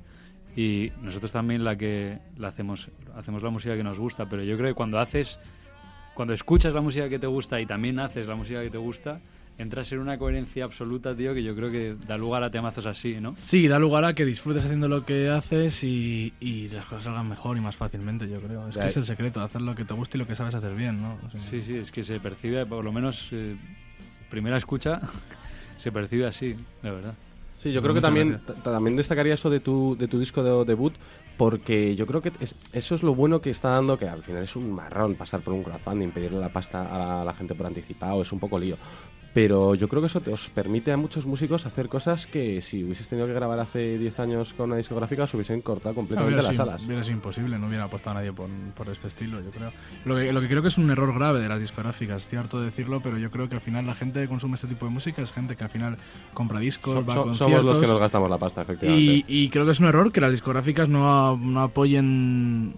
y nosotros también la que la hacemos, hacemos la música que nos gusta, pero yo creo que cuando haces, cuando escuchas la música que te gusta y también haces la música que te gusta, entras en una coherencia absoluta, tío, que yo creo que da lugar a temazos así, ¿no? Sí, da lugar a que disfrutes haciendo lo que haces y, y las cosas salgan mejor y más fácilmente, yo creo. Es que es eh. el secreto, hacer lo que te gusta y lo que sabes hacer bien, ¿no? O sea, Sí, sí, es que se percibe, por lo menos, eh, primera escucha, se percibe así, de verdad. Sí, yo creo que también, también destacaría eso de tu, de tu disco de debut, porque yo creo que es- eso es lo bueno que está dando, que al final es un marrón pasar por un crowdfunding, pedirle la pasta a la, a la gente por anticipado, es un poco lío. Pero yo creo que eso te os permite a muchos músicos hacer cosas que si hubieses tenido que grabar hace 10 años con una discográfica se hubiesen cortado completamente las alas. Hubiera sido imposible, no hubiera apostado a nadie por, por este estilo, yo creo. Lo que, lo que creo que es un error grave de las discográficas, estoy harto de decirlo, pero yo creo que al final la gente que consume este tipo de música es gente que al final compra discos, So- va a so- conciertos. somos los que nos gastamos la pasta, efectivamente. Y, y creo que es un error que las discográficas no, a- no apoyen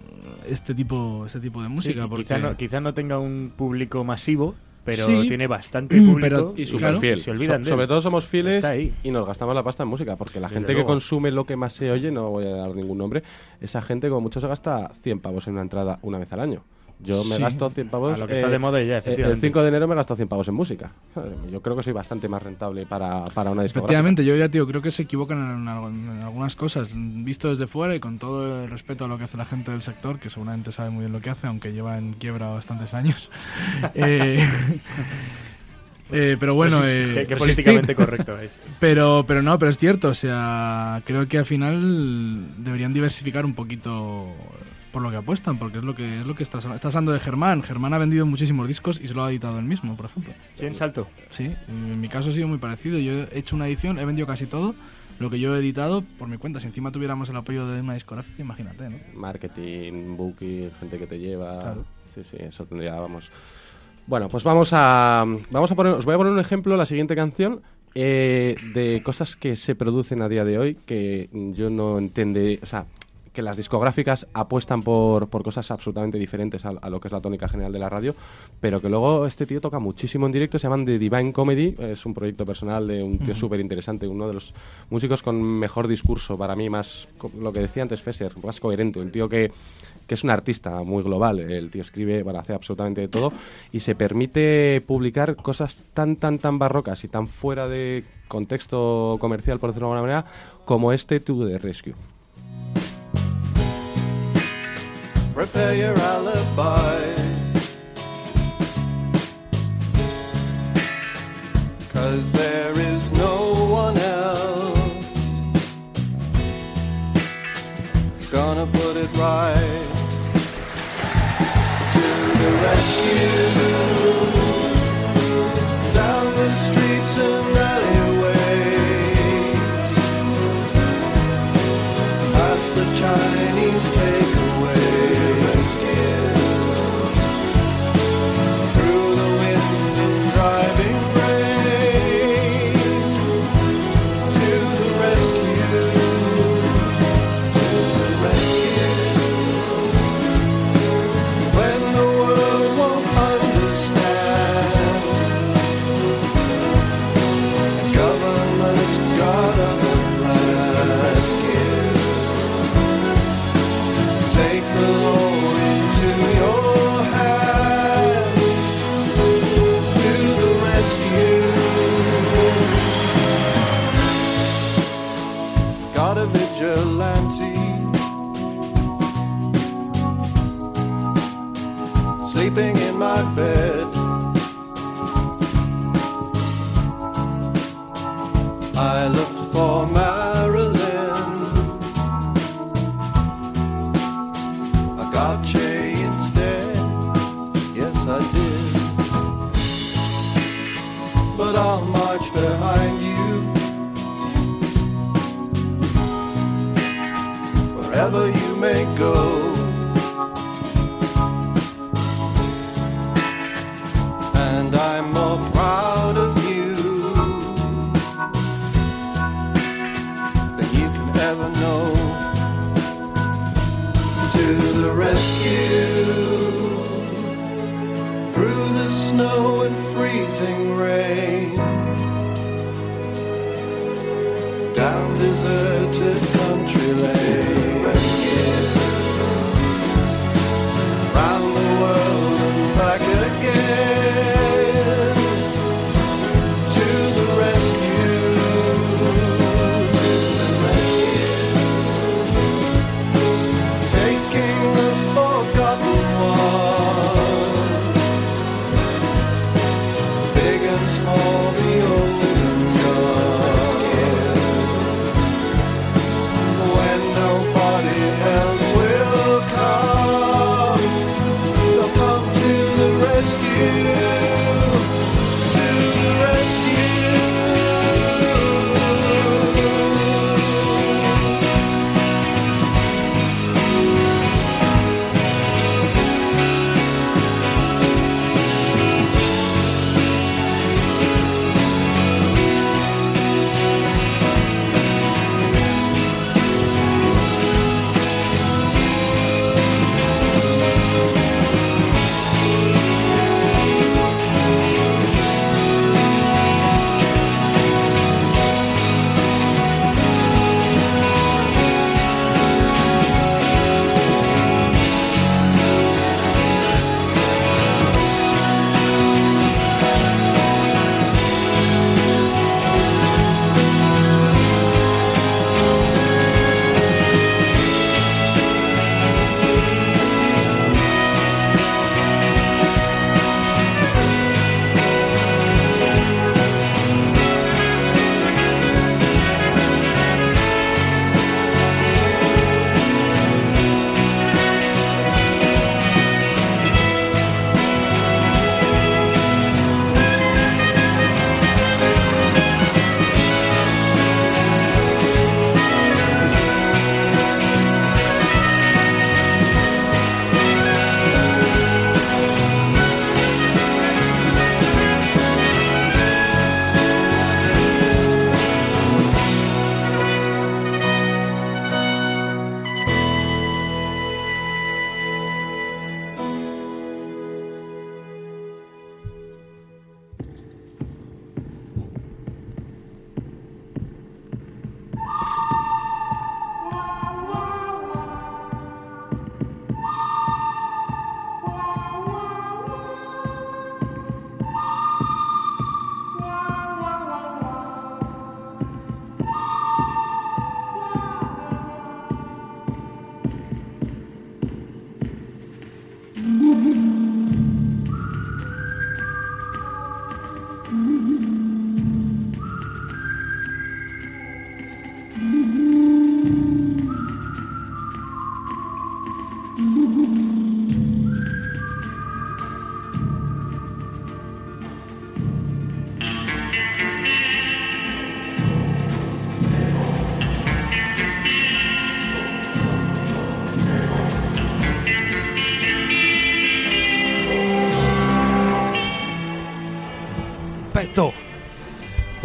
este tipo, este tipo de música. Sí, porque... quizá, no, quizá no tenga un público masivo, pero Sí, tiene bastante público pero- y súper fiel. Se olvidan So- de él. sobre todo somos fieles y nos gastamos la pasta en música, porque la Desde gente que consume lo que más se oye, no voy a dar ningún nombre, esa gente como mucho se gasta 100 pavos en una entrada una vez al año. Yo me Sí. gasto 100 pavos. A lo que está de moda ya, eh, efectivamente. El 5 de enero me gasto 100 pavos en música. Yo creo que soy bastante más rentable para, para una discográfica. Efectivamente, yo ya, tío, creo que se equivocan en, algo- en algunas cosas. Visto desde fuera y con todo el respeto a lo que hace la gente del sector, que seguramente sabe muy bien lo que hace, aunque lleva en quiebra bastantes años. Eh, eh, pero bueno, eh, resistir. políticamente correcto es. Pero, pero no, pero es cierto. O sea, creo que al final deberían diversificar un poquito por lo que apuestan, porque es lo que es lo que está, está hablando de Germán. Germán ha vendido muchísimos discos y se lo ha editado él mismo, por ejemplo. Sí, en salto. Sí, en mi caso ha sido muy parecido. Yo he hecho una edición, he vendido casi todo. Lo que yo he editado por mi cuenta. Si encima tuviéramos el apoyo de una discográfica, imagínate, ¿no? Marketing, booking, gente que te lleva. Claro. Sí, sí, eso tendría, vamos. Bueno, pues vamos a. Vamos a poner. Os voy a poner un ejemplo, la siguiente canción. eh, de cosas que se producen a día de hoy que yo no entiende. O sea, que las discográficas apuestan por, por cosas absolutamente diferentes a, a lo que es la tónica general de la radio, pero que luego este tío toca muchísimo en directo, se llaman The Divine Comedy, es un proyecto personal de un tío Ujú. súper interesante, uno de los músicos con mejor discurso, para mí más, lo que decía antes Fesser, más coherente, un tío que, que es un artista muy global, el tío escribe, bueno, hace absolutamente de todo y se permite publicar cosas tan, tan, tan barrocas y tan fuera de contexto comercial, por decirlo de alguna manera, como este To The Rescue. Prepare your alibi. Cause there is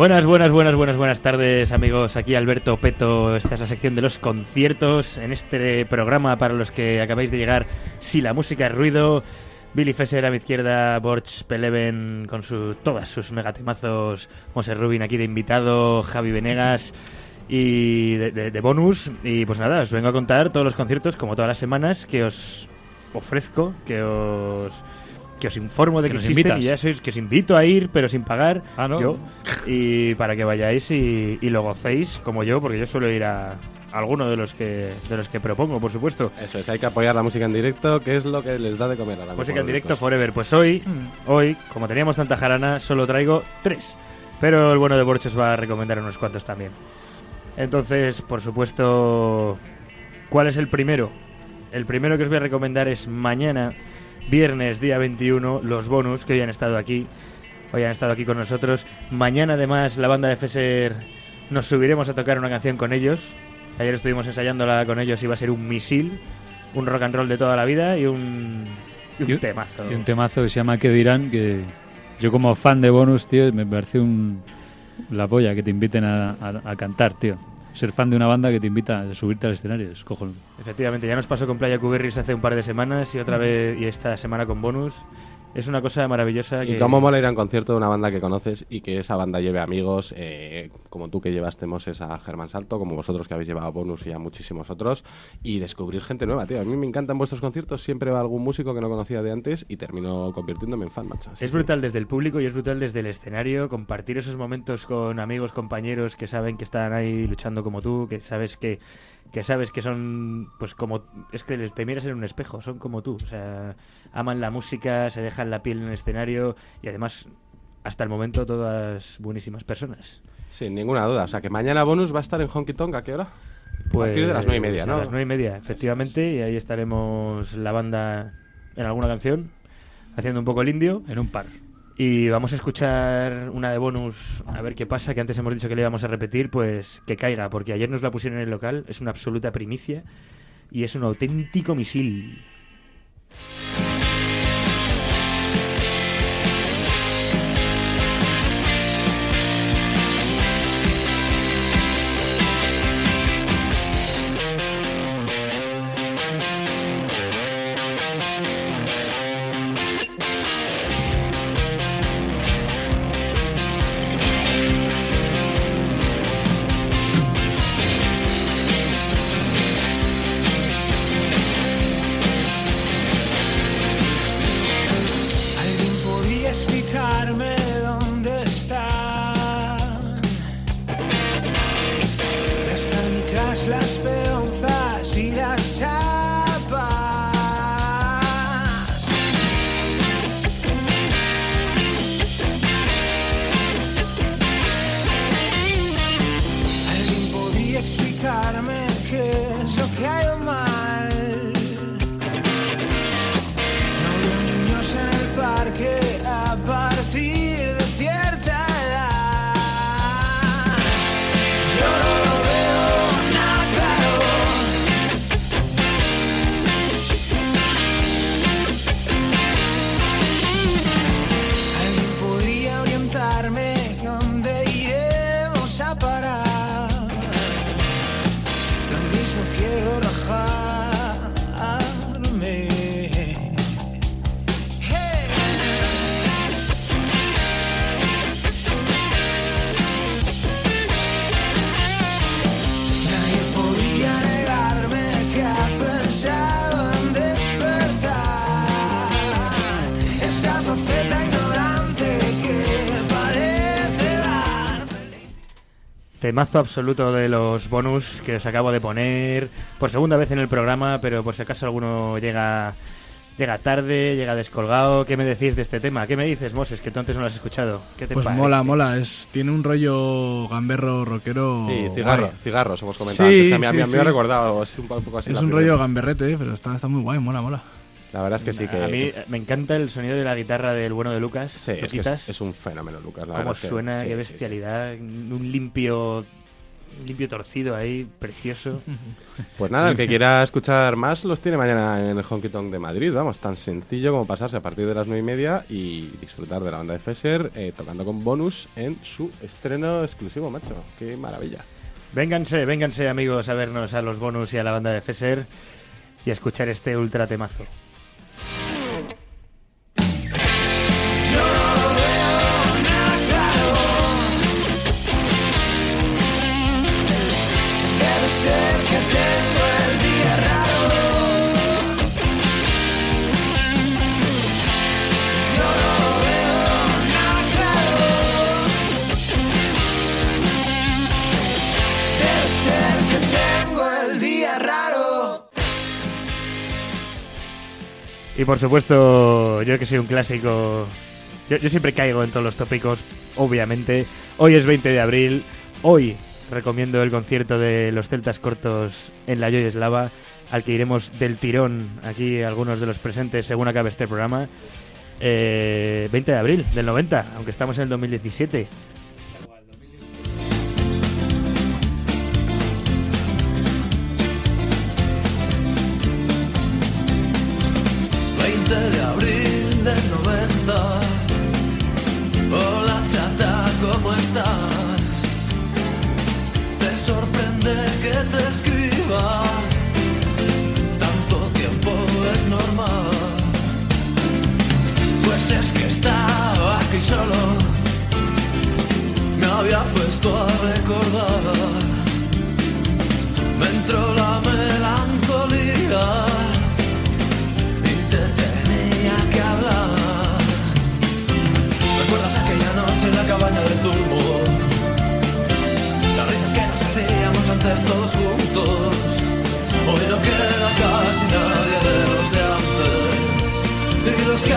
Buenas, buenas, buenas, buenas, buenas tardes, amigos. Aquí Alberto Peto. Esta es la sección de los conciertos. En este programa, para los que acabáis de llegar, si la música es ruido. Billy Fesser a mi izquierda, Borch Peleven con su, todas sus megatemazos, Mose Rubin aquí de invitado, Javi Venegas y de, de- de bonus. Y pues nada, os vengo a contar todos los conciertos, como todas las semanas, que os ofrezco, que os que os informo de Que que, existen invitas. y ya sois que os invito a ir, pero sin pagar. Ah, ¿no? Yo, y para que vayáis y, y lo gocéis como yo, porque yo suelo ir a alguno de los que de los que propongo, por supuesto. Eso es, hay que apoyar la música en directo, que es lo que les da de comer a la Música en directo discos. forever. Pues hoy, Mm. hoy, como teníamos tanta jarana, solo traigo tres. Pero el bueno de Borchos va a recomendar unos cuantos también. Entonces, por supuesto, ¿cuál es el primero? El primero que os voy a recomendar es mañana, viernes, día 21, los bonus que hoy han estado aquí. Hoy han estado aquí con nosotros. Mañana, además, la banda de Feser nos subiremos a tocar una canción con ellos. Ayer estuvimos ensayándola con ellos, iba a ser un misil, un rock and roll de toda la vida y un, y un temazo. Y un temazo que se llama ¿Qué dirán? Que yo como fan de bonus, tío, me parece un, la polla que te inviten a, a- a cantar, tío. Ser fan de una banda que te invita a subirte al escenario, es cojonudo. Efectivamente, ya nos pasó con Playa Cuberris hace un par de semanas y otra vez y esta semana con bonus. Es una cosa maravillosa. Y que... cómo mola ir a un concierto de una banda que conoces y que esa banda lleve amigos, eh, como tú que llevaste Moses a Germán Salto, como vosotros que habéis llevado a Bonus y a muchísimos otros, y descubrir gente nueva, tío. A mí me encantan vuestros conciertos, siempre va algún músico que no conocía de antes y termino convirtiéndome en fan, macho. Así Es brutal desde el público y es brutal desde el escenario, compartir esos momentos con amigos, compañeros que saben que están ahí luchando como tú, que sabes que, que sabes que son, pues como, es que les te miras en un espejo, son como tú, o sea, aman la música, se dejan la piel en el escenario y además, hasta el momento, todas buenísimas personas. Sin ninguna duda. O sea, que mañana Bonus va a estar en Honky Tonk, ¿a qué hora? a partir de las nueve y media, Pues ¿no? A las nueve y media, efectivamente, y ahí estaremos la banda en alguna canción, haciendo un poco el indio. En un par. Y vamos a escuchar una de bonus, a ver qué pasa, que antes hemos dicho que le íbamos a repetir, pues que caiga, porque ayer nos la pusieron en el local, es una absoluta primicia y es un auténtico misil. Temazo absoluto de los bonus que os acabo de poner por segunda vez en el programa, pero por si acaso alguno llega llega tarde, llega descolgado. ¿Qué me decís de este tema? ¿Qué me dices, Moses, que tú antes no lo has escuchado? ¿Qué te Pues parece? mola, mola. Es, tiene un rollo gamberro, rockero. Sí, cigarro, guay. cigarros hemos comentado Sí, antes, que a mí, a mí sí, me ha recordado, es un po- un poco así Es un primera. rollo gamberrete, pero está, está muy guay, mola, mola. La verdad es que sí que... A mí es- me encanta el sonido de la guitarra del bueno de Lucas. Sí, es, que es, es un fenómeno, Lucas. La Cómo que- suena, sí, qué sí. bestialidad. Un limpio, limpio torcido ahí, precioso. Pues nada, el que quiera escuchar más los tiene mañana en el Honky Tonk de Madrid. Vamos, tan sencillo como pasarse a partir de las nueve y media y disfrutar de la banda de Fesser eh, tocando con bonus en su estreno exclusivo, macho. Qué maravilla. Vénganse, vénganse amigos a vernos a los bonus y a la banda de Feser y a escuchar este ultra temazo. Y por supuesto, yo que soy un clásico, yo, siempre caigo en todos los tópicos, obviamente. Hoy es 20 de abril, hoy recomiendo el concierto de los Celtas Cortos en la Joyeslava, al que iremos del tirón aquí algunos de los presentes según acabe este programa. Eh, 20 de abril del 90, aunque estamos en el 2017. es que estaba aquí solo. Me había puesto a recordar. Me entró la melancolía y te tenía que hablar. ¿Recuerdas aquella noche en la cabaña del turbo? Las risas que nos hacíamos antes todos juntos. Hoy no queda casi nadie de los de antes. Y los que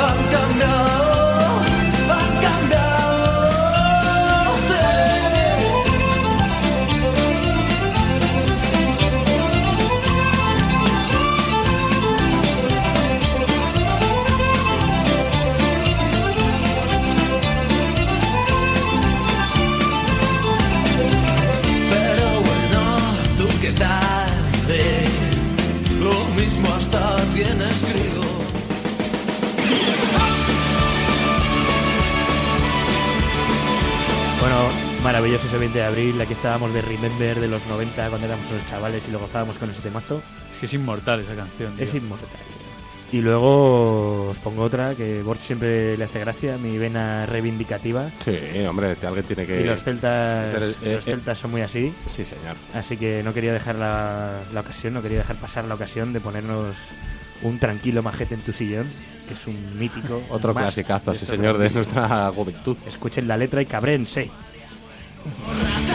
Anfang danach. Maravilloso ese 20 de abril. Aquí estábamos de Remember de los 90 cuando éramos unos chavales y lo gozábamos con ese temazo. Es que es inmortal esa canción. Es inmortal. Y luego os pongo otra que Borch siempre le hace gracia, mi vena reivindicativa. Sí, hombre, alguien tiene que... Y los celtas, ser- eh, los eh, celtas son muy así. Sí, señor. Así que no quería dejar la, la ocasión, no quería dejar pasar la ocasión de ponernos un tranquilo majete en tu sillón, que es un mítico. Otro clasicazo, sí, señor, de nuestra juventud. Escuchen la letra y cabrénse. Uhum.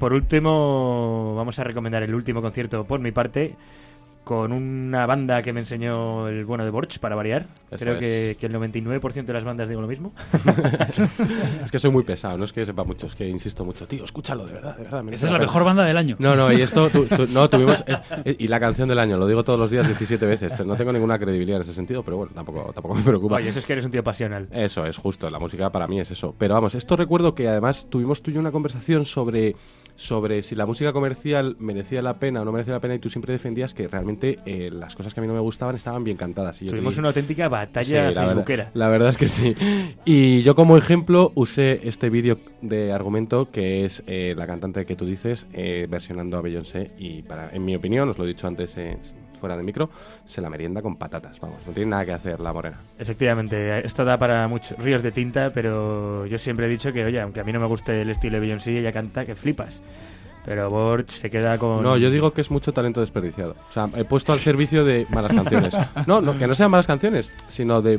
por último, vamos a recomendar el último concierto por mi parte, con una banda que me enseñó el bueno de Borch, para variar. Eso Creo es. que, que el 99% de las bandas digo lo mismo. es que soy muy pesado, no es que sepa mucho, es que insisto mucho. Tío, escúchalo, de verdad, de verdad. Esa es la mejor banda del año. No, no, y esto, tu- tu- no, tuvimos... eh, eh, y la canción del año, lo digo todos los días 17 veces. No tengo ninguna credibilidad en ese sentido, pero bueno, tampoco, tampoco me preocupa. Oye, eso es que eres un tío pasional. Eso es justo, la música para mí es eso. Pero vamos, esto recuerdo que además tuvimos tú y yo una conversación sobre, sobre si la música comercial merecía la pena o no merecía la pena y tú siempre defendías que realmente eh, las cosas que a mí no me gustaban estaban bien cantadas. Y yo Tuvimos una auténtica batalla Sí, la verdad- facebookera. La verdad es que sí. Y yo como ejemplo usé este vídeo de argumento que es eh, la cantante que tú dices eh, versionando a Beyoncé y para, en mi opinión, os lo he dicho antes eh, fuera de micro, se la merienda con patatas. Vamos, no tiene nada que hacer la morena. Efectivamente, esto da para muchos ríos de tinta, pero yo siempre he dicho que, oye, aunque a mí no me guste el estilo de Beyoncé, ella canta que flipas. Pero Borch se queda con... No, yo digo que es mucho talento desperdiciado. O sea, he puesto al servicio de malas canciones. No, no, que no sean malas canciones, sino de...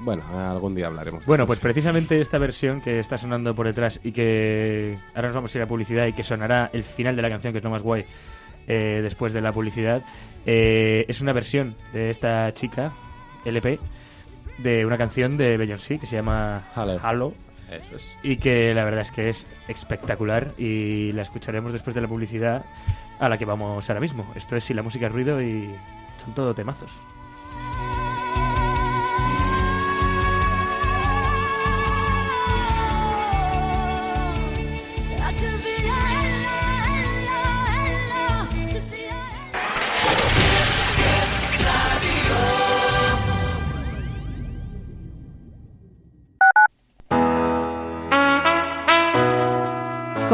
Bueno, algún día hablaremos. Bueno, pues precisamente esta versión que está sonando por detrás y que ahora nos vamos a ir a publicidad y que sonará el final de la canción, que es lo más guay, eh, después de la publicidad, eh, es una versión de esta chica, LP, de una canción de Beyoncé que se llama Halo. Eso es. Y que la verdad es que es espectacular y la escucharemos después de la publicidad a la que vamos ahora mismo. Esto es Si la música es ruido y son todo temazos.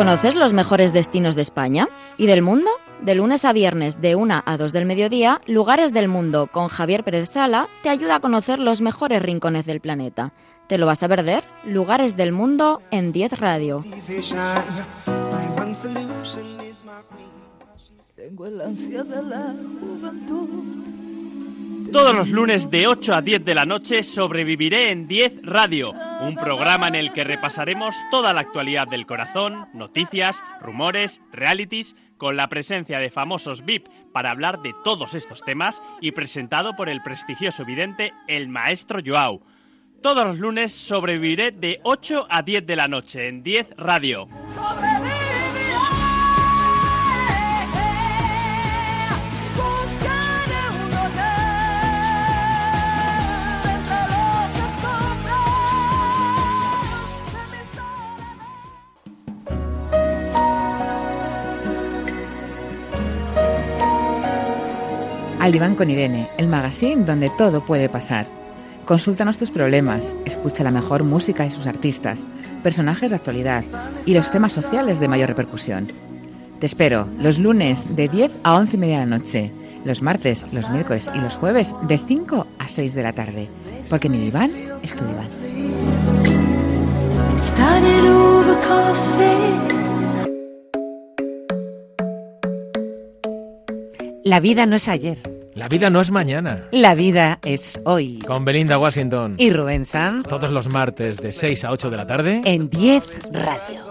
¿Conoces los mejores destinos de España y del mundo? De lunes a viernes, de 1 a 2 del mediodía, Lugares del Mundo con Javier Pérez Sala te ayuda a conocer los mejores rincones del planeta. ¿Te lo vas a perder? Lugares del Mundo en 10 Radio. Todos los lunes de 8 a 10 de la noche sobreviviré en 10 Radio, un programa en el que repasaremos toda la actualidad del corazón, noticias, rumores, realities, con la presencia de famosos VIP para hablar de todos estos temas y presentado por el prestigioso vidente el maestro Joao. Todos los lunes sobreviviré de 8 a 10 de la noche en 10 Radio. Al diván con Irene, el magazine donde todo puede pasar. Consulta nuestros problemas, escucha la mejor música y sus artistas, personajes de actualidad y los temas sociales de mayor repercusión. Te espero los lunes de 10 a 11 y media de la noche, los martes, los miércoles y los jueves de 5 a 6 de la tarde, porque mi diván es tu diván. La vida no es ayer. La vida no es mañana. La vida es hoy. Con Belinda Washington. Y Rubén Sanz. Todos los martes de 6 a 8 de la tarde. En 10 Radio.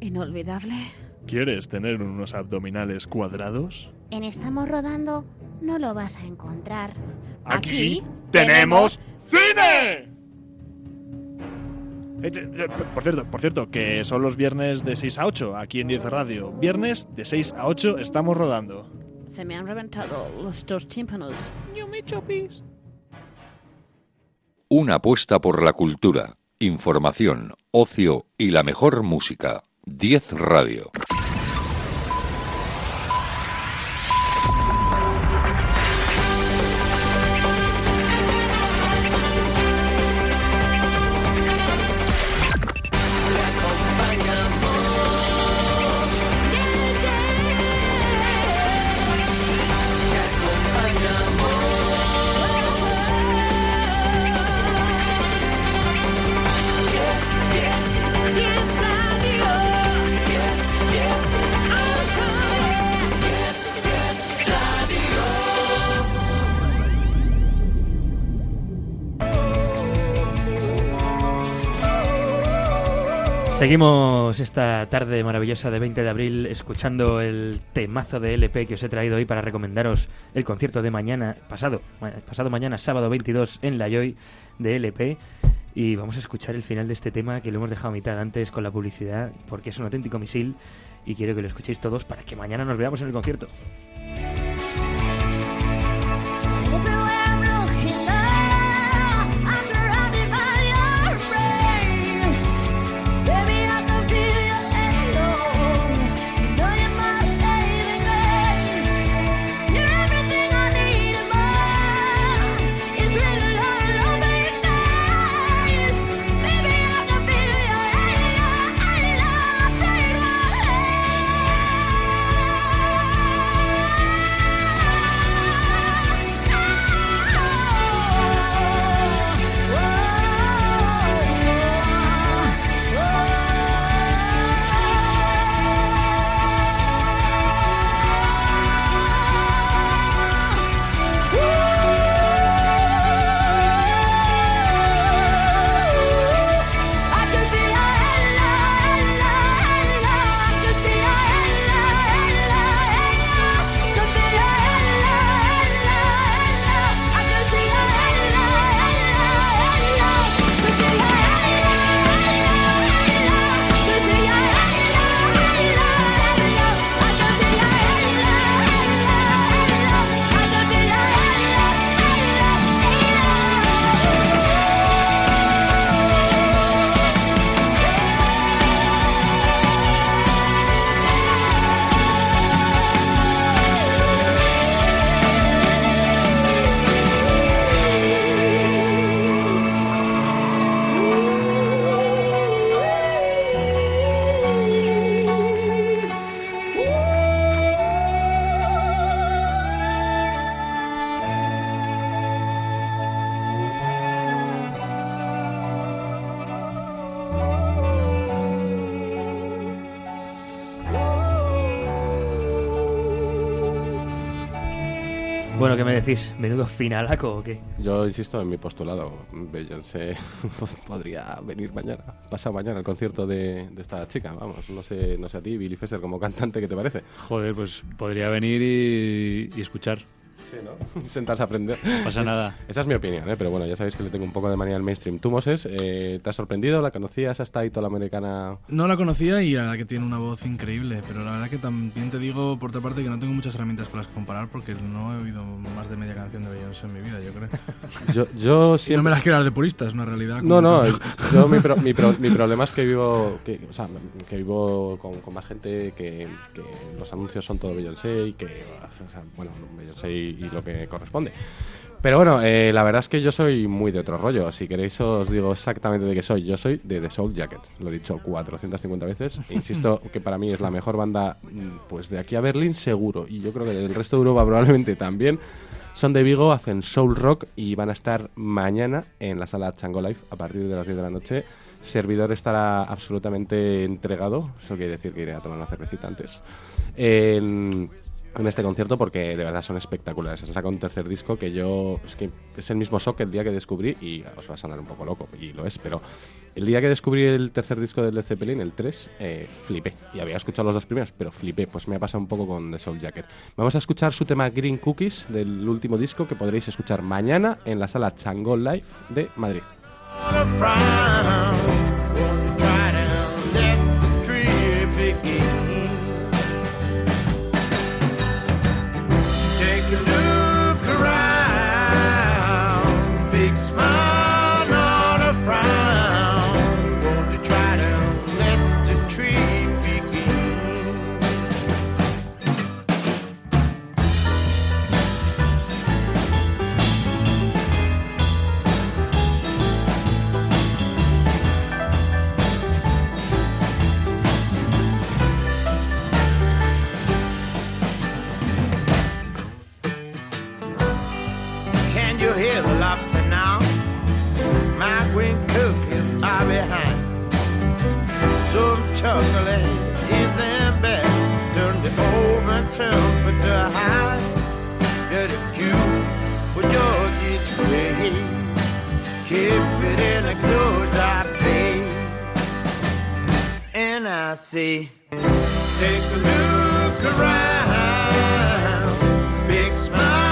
inolvidable? ¿Quieres tener unos abdominales cuadrados? En Estamos Rodando no lo vas a encontrar. Aquí tenemos cine. Eh, che, eh, Por cierto, por cierto, que son los viernes de 6 a 8 aquí en 10 Radio. Viernes de 6 a 8 estamos rodando. Se me han reventado los dos tímpanos. Yo me chopis. Una apuesta por la cultura, información, ocio y la mejor música. 10 Radio. Seguimos esta tarde maravillosa de 20 de abril escuchando el temazo de LP que os he traído hoy para recomendaros el concierto de mañana, pasado, pasado mañana, sábado 22 en La Joy de LP. Y vamos a escuchar el final de este tema que lo hemos dejado a mitad antes con la publicidad porque es un auténtico misil y quiero que lo escuchéis todos para que mañana nos veamos en el concierto. Decís? ¿Menudo finalaco o qué? Yo insisto en mi postulado. Beyoncé podría venir mañana, pasado mañana, al concierto de, de esta chica. Vamos, no sé, no sé a ti, Billy Fesser, como cantante, ¿qué te parece? Joder, pues podría venir y, y escuchar. Sí, ¿no? Sentarse a aprender. No pasa nada. Esa es mi opinión, ¿eh? pero bueno, ya sabéis que le tengo un poco de manía al mainstream. ¿Tú, Moses, eh, te has sorprendido? ¿La conocías hasta ahí toda la americana? No la conocía y la verdad que tiene una voz increíble, pero la verdad que también te digo, por otra parte, que no tengo muchas herramientas con las que comparar porque no he oído más de media canción de Beyoncé en mi vida, yo creo. Yo, yo Y siempre... no me las quiero dar de purista, es una realidad. No, no, yo mi, pro- mi, pro- mi problema es que vivo, que, o sea, que vivo con, con más gente que, que los anuncios son todo Beyoncé y que, o sea, bueno, Beyoncé y, y lo que corresponde. Pero bueno, eh, la verdad es que yo soy muy de otro rollo. Si queréis os digo exactamente de qué soy. Yo soy de The Soul Jacket. Lo he dicho 450 veces. Insisto que para mí es la mejor banda mm, pues de aquí a Berlín seguro. Y yo creo que del resto de Europa probablemente también. Son de Vigo, hacen soul rock y van a estar mañana en la sala Chango Life a partir de las 10 de la noche. Servidor estará absolutamente entregado, eso quiere decir que iré a tomar una cervecita antes, en, en este concierto porque de verdad son espectaculares. Se saca un tercer disco que yo, es que es el mismo shock el día que descubrí y os va a sonar un poco loco, y lo es, pero el día que descubrí el tercer disco del Zeppelin, el 3, eh, flipé. Y había escuchado los dos primeros, pero flipé. Pues me ha pasado un poco con The Soul Jacket. Vamos a escuchar su tema Green Cookies del último disco que podréis escuchar mañana en la sala Changó Live de Madrid. Chocolate is in bed. Turn the oven temperature high. Get a cue for George's way. Keep it in a closed eye bay. And I say, take a look around. Big smile,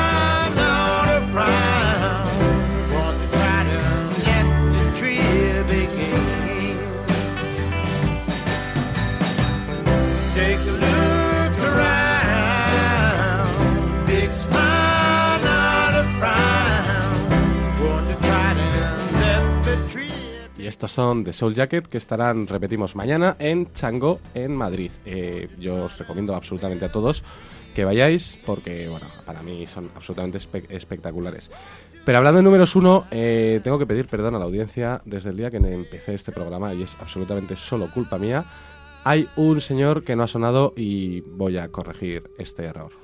estos son The Soul Jacket que estarán, repetimos, mañana en Chango, en Madrid. Eh, yo os recomiendo absolutamente a todos que vayáis porque, bueno, para mí son absolutamente espe- espectaculares. Pero hablando de números uno, eh, tengo que pedir perdón a la audiencia desde el día que empecé este programa y es absolutamente solo culpa mía. Hay un señor que no ha sonado y voy a corregir este error.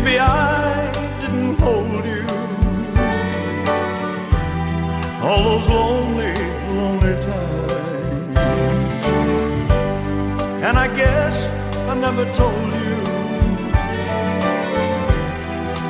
Maybe I didn't hold you. All those lonely, lonely times. And I guess I never told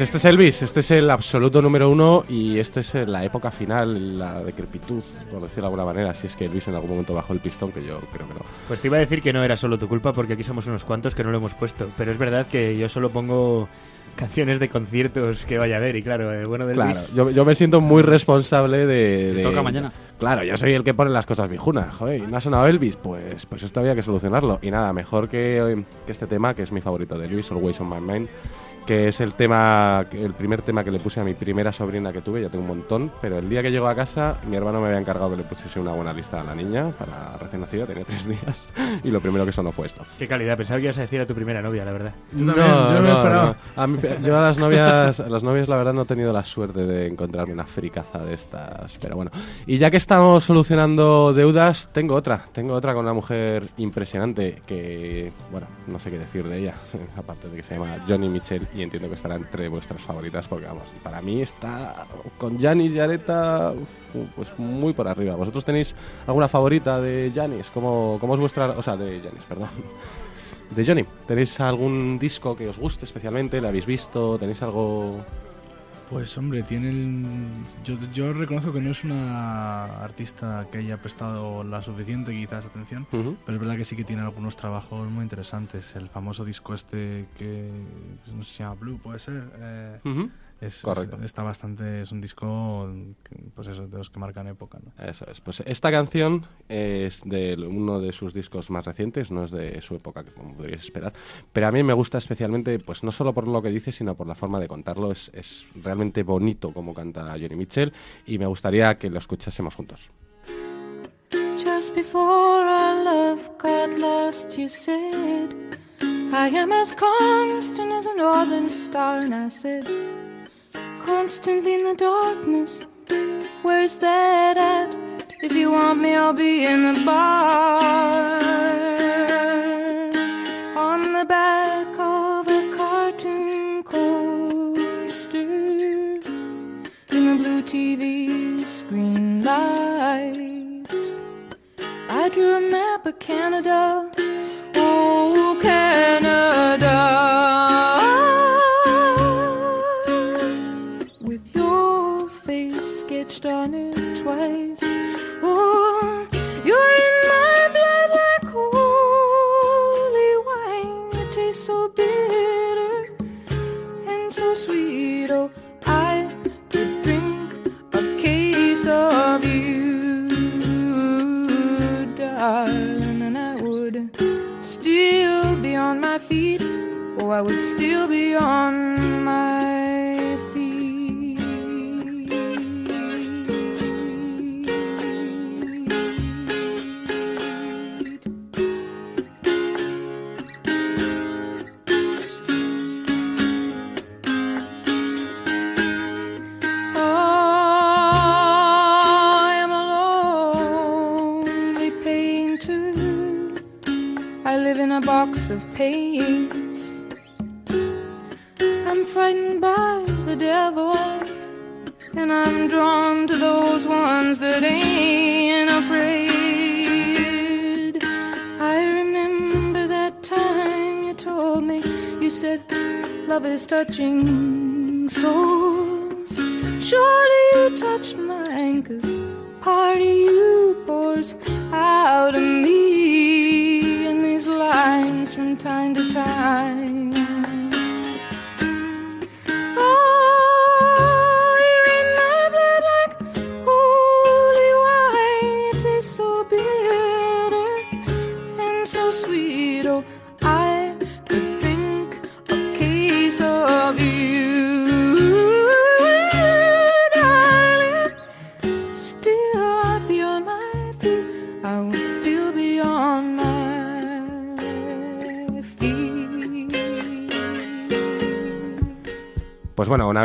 Pues este es Elvis, este es el absoluto número uno y este es la época final, la decrepitud, por decirlo de alguna manera, si es que Elvis en algún momento bajó el pistón, que yo creo que no. Pues te iba a decir que no era solo tu culpa porque aquí somos unos cuantos que no lo hemos puesto. Pero es verdad que yo solo pongo canciones de conciertos que vaya a ver y claro, el bueno del Claro, Luis- yo, yo me siento muy responsable de, de- toca mañana. Claro, yo soy el que pone las cosas viejunas. Joder, ¿y ¿no ha sonado Elvis? Pues, pues esto había que solucionarlo. Y nada, mejor que, que este tema, que es mi favorito de Luis, Always on My Mind, que es el tema, el primer tema que le puse a mi primera sobrina que tuve, ya tengo un montón, pero el día que llegó a casa, mi hermano me había encargado que le pusiese una buena lista a la niña para recién nacida, tenía tres días, y lo primero que sonó fue esto. Qué calidad, pensaba que ibas a decir a tu primera novia, la verdad. No, no. A mí- yo a las novias, a las novias la verdad no he tenido la suerte de encontrarme una fricaza de estas, pero bueno. Y ya que estamos solucionando deudas, tengo otra, tengo otra con una mujer impresionante que, bueno, no sé qué decir de ella, aparte de que se llama Johnny Mitchell y entiendo que estará entre vuestras favoritas porque vamos, para mí está con Janis y Areta pues muy por arriba. ¿Vosotros tenéis alguna favorita de Janis? ¿Cómo, cómo es vuestra, o sea, de Janis, perdón? De Johnny, ¿tenéis algún disco que os guste especialmente? ¿Le habéis visto? ¿Tenéis algo...? Pues hombre, tiene el... yo, yo reconozco que no es una artista que haya prestado la suficiente quizás atención, pero es verdad que sí que tiene algunos trabajos muy interesantes. El famoso disco este que no sé, se llama Blue, puede ser. Eh, es- Correcto. está bastante, es un disco, pues eso, de los que marcan época. ¿no? Eso es. Pues esta canción es de uno de sus discos más recientes, no es de su época, que como podríais esperar. Pero a mí me gusta especialmente, pues no solo por lo que dice, sino por la forma de contarlo. Es, es realmente bonito como canta Johnny Mitchell y me gustaría que lo escuchásemos juntos. Just before our love got lost, you said, I am as constant as a northern star. And I said, Constantly in the darkness, where's that at? If you want me, I'll be in the bar. On the back of a cartoon coaster in the blue TV screen light. I drew a map of Canada.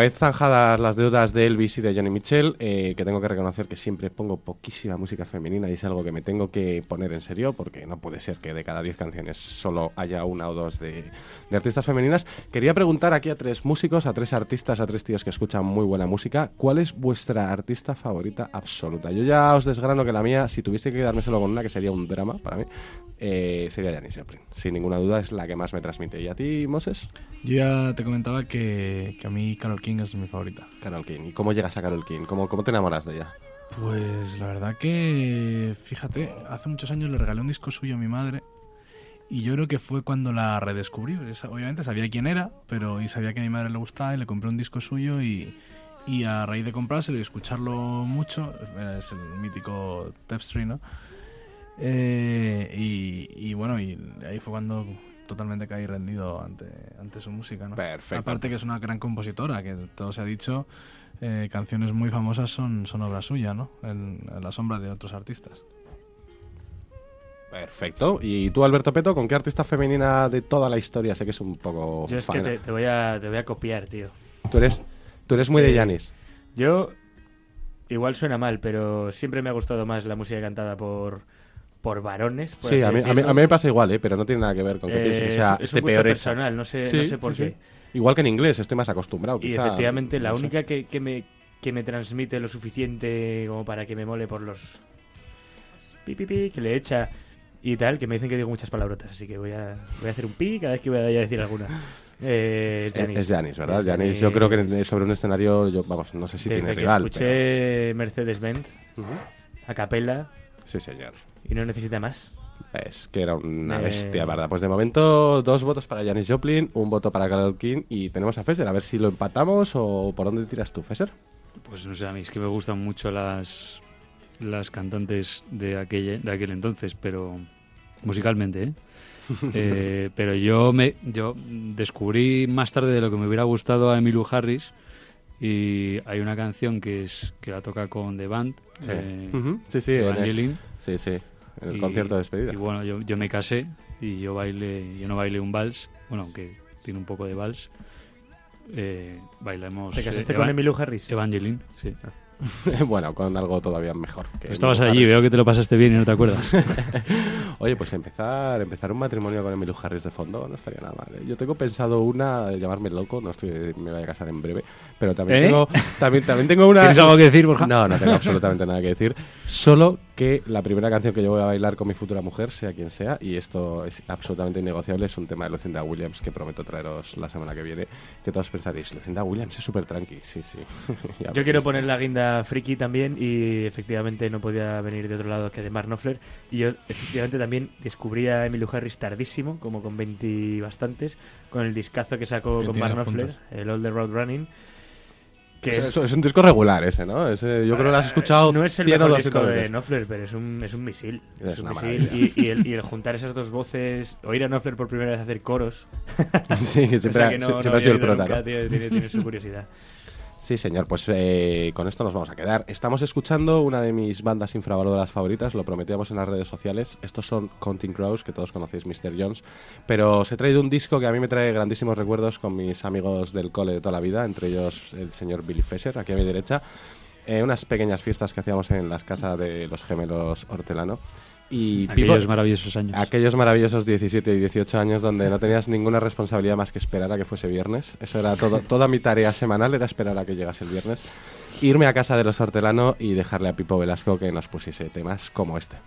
Vez zanjadas las deudas de Elvis y de Johnny Mitchell, eh, que tengo que reconocer que siempre pongo poquísima música femenina y es algo que me tengo que poner en serio porque no puede ser que de cada 10 canciones solo haya una o dos de, de artistas femeninas. Quería preguntar aquí a tres músicos, a tres artistas, a tres tíos que escuchan muy buena música, ¿cuál es vuestra artista favorita absoluta? Yo ya os desgrano que la mía, si tuviese que quedarme solo con una, que sería un drama para mí, eh, sería Janis Joplin. Sin ninguna duda es la que más me transmite. ¿Y a ti, Moses? Yo ya te comentaba que, que a mí Carol King es mi favorita. Carol King. ¿Y cómo llegas a Carol King? ¿Cómo, cómo te enamoras de ella? Pues la verdad que, fíjate, hace muchos años le regalé un disco suyo a mi madre y yo creo que fue cuando la redescubrí. Obviamente sabía quién era, pero y sabía que a mi madre le gustaba y le compré un disco suyo y, y a raíz de comprárselo y escucharlo mucho, es el mítico Tapestry, ¿no? Eh, y, y bueno, y ahí fue cuando totalmente caí rendido ante, ante su música, ¿no? Perfecto. Aparte que es una gran compositora, que todo se ha dicho, eh, canciones muy famosas son, son obra suya, ¿no? En, en la sombra de otros artistas. Perfecto. ¿Y tú, Alberto Peto, con qué artista femenina de toda la historia? Sé que es un poco... Yo es que te voy a, te voy a copiar, tío. Tú eres, tú eres muy de Eh, Janis. Yo, igual suena mal, pero siempre me ha gustado más la música cantada por, por varones. por Sí, a mí, a, mí, a mí me pasa igual, ¿eh? pero no tiene nada que ver con que Eh, piense que es- sea es un esté gusto peor hecha. personal, no sé- Sí, no sé por sí, qué. sí. Igual que en inglés, estoy más acostumbrado. Y quizá, efectivamente, la no única que, que me, que me transmite lo suficiente como para que me mole por los pi, pi, pi que le echa y tal, que me dicen que digo muchas palabrotas, así que voy a, voy a hacer un pi cada vez que voy a decir alguna. Eh, es Eh, Janis. Es Janis, ¿verdad? Es Janis, yo creo que sobre un escenario, yo, vamos, no sé si Desde tiene que rival. escuché Mercedes-Benz a capella. Sí, señor. Y no necesita más. Es que era una Eh, bestia, ¿verdad? Pues de momento, dos votos para Janis Joplin, un voto para Carol King y tenemos a Fesser. A ver si lo empatamos o por dónde tiras tú, Fesser. Pues no sé, a mí es que me gustan mucho las, las cantantes de aquel, de aquel entonces, pero musicalmente, ¿eh? Eh, pero yo me yo descubrí más tarde de lo que me hubiera gustado a Emmylou Harris y hay una canción que es que la toca con The Band Sí. eh. Sí, sí, Evangeline. sí, sí, en el concierto de despedida. y bueno yo, yo me casé y yo bailé yo no bailé un vals bueno aunque tiene un poco de vals eh, bailamos ¿Te casaste eh, con Emmylou Harris? Evangeline sí bueno, con algo todavía mejor. que estabas allí, Harris. veo que te lo pasaste bien y no te acuerdas. Oye, pues empezar, empezar un matrimonio con Emilio Harris de fondo no estaría nada mal. ¿eh? Yo tengo pensado una, llamarme loco, no estoy, me voy a casar en breve, pero también ¿Eh? tengo, también, también tengo una. ¿Tienes algo que decir, Borja? No, no tengo absolutamente nada que decir. Solo que la primera canción que yo voy a bailar con mi futura mujer, sea quien sea, y esto es absolutamente innegociable, es un tema de Lucinda Williams que prometo traeros la semana que viene. Que todos pensaréis, Lucinda Williams es súper tranqui, sí, sí. Yo quiero poner la guinda friki también y efectivamente no podía venir de otro lado que de Mark Knopfler y yo efectivamente también descubrí a Emmylou Harris tardísimo, como con 20 y bastantes, con el discazo que sacó con Mark Knopfler, el All the Road Running. Que Es, es, un disco regular ese, ¿no? Ese- yo creo que lo has escuchado no es el 100 o mejor 200 disco de. Knopfler, pero es un, es un misil. Es Es, un misil. Y, y el, y el juntar esas dos voces, oír a Knopfler por primera vez hacer coros. Sí, siempre ha- que no, siempre no ha sido el prota, nunca, tiene, tiene- tiene su curiosidad. Sí, señor, pues eh, con esto nos vamos a quedar. Estamos escuchando una de mis bandas infravaloradas favoritas, lo prometíamos en las redes sociales. Estos son Counting Crows, que todos conocéis, Mr. Jones. Pero se trae de un disco que a mí me trae grandísimos recuerdos con mis amigos del cole de toda la vida, entre ellos el señor Billy Fesser, aquí a mi derecha. Eh, unas pequeñas fiestas que hacíamos en las casas de los gemelos Hortelano. Y Aquellos maravillosos años. Aquellos maravillosos 17 y 18 años donde no tenías ninguna responsabilidad más que esperar a que fuese viernes. Eso era todo, toda mi tarea semanal, era esperar a que llegase el viernes. Irme a casa de los Hortelano y dejarle a Pipo Velasco que nos pusiese temas como este.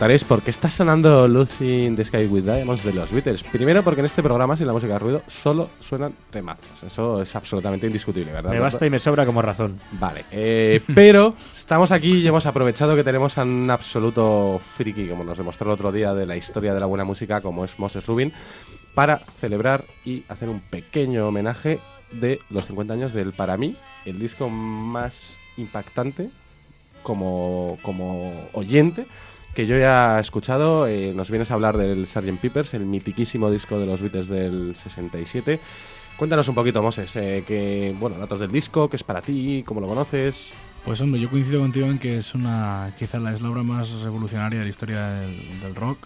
Preguntaréis por qué está sonando Lucy in the Sky with Diamonds de los Beatles. Primero porque en este programa, sin la música de ruido, solo suenan temazos. Eso es absolutamente indiscutible, ¿verdad? Me basta y me sobra como razón. Vale, eh, pero estamos aquí y hemos aprovechado que tenemos a un absoluto friki, como nos demostró el otro día, de la historia de la buena música, como es Moses Rubin, para celebrar y hacer un pequeño homenaje de los 50 años del, para mí, el disco más impactante como, como oyente que yo ya he escuchado. Eh, nos vienes a hablar del Sgt. Peppers, el mitiquísimo disco de los Beatles del 67. Cuéntanos un poquito, Moses, eh, que, bueno, datos del disco, qué es para ti, cómo lo conoces. Pues hombre, yo coincido contigo en que es una, quizás la es la obra más revolucionaria de la historia del, del rock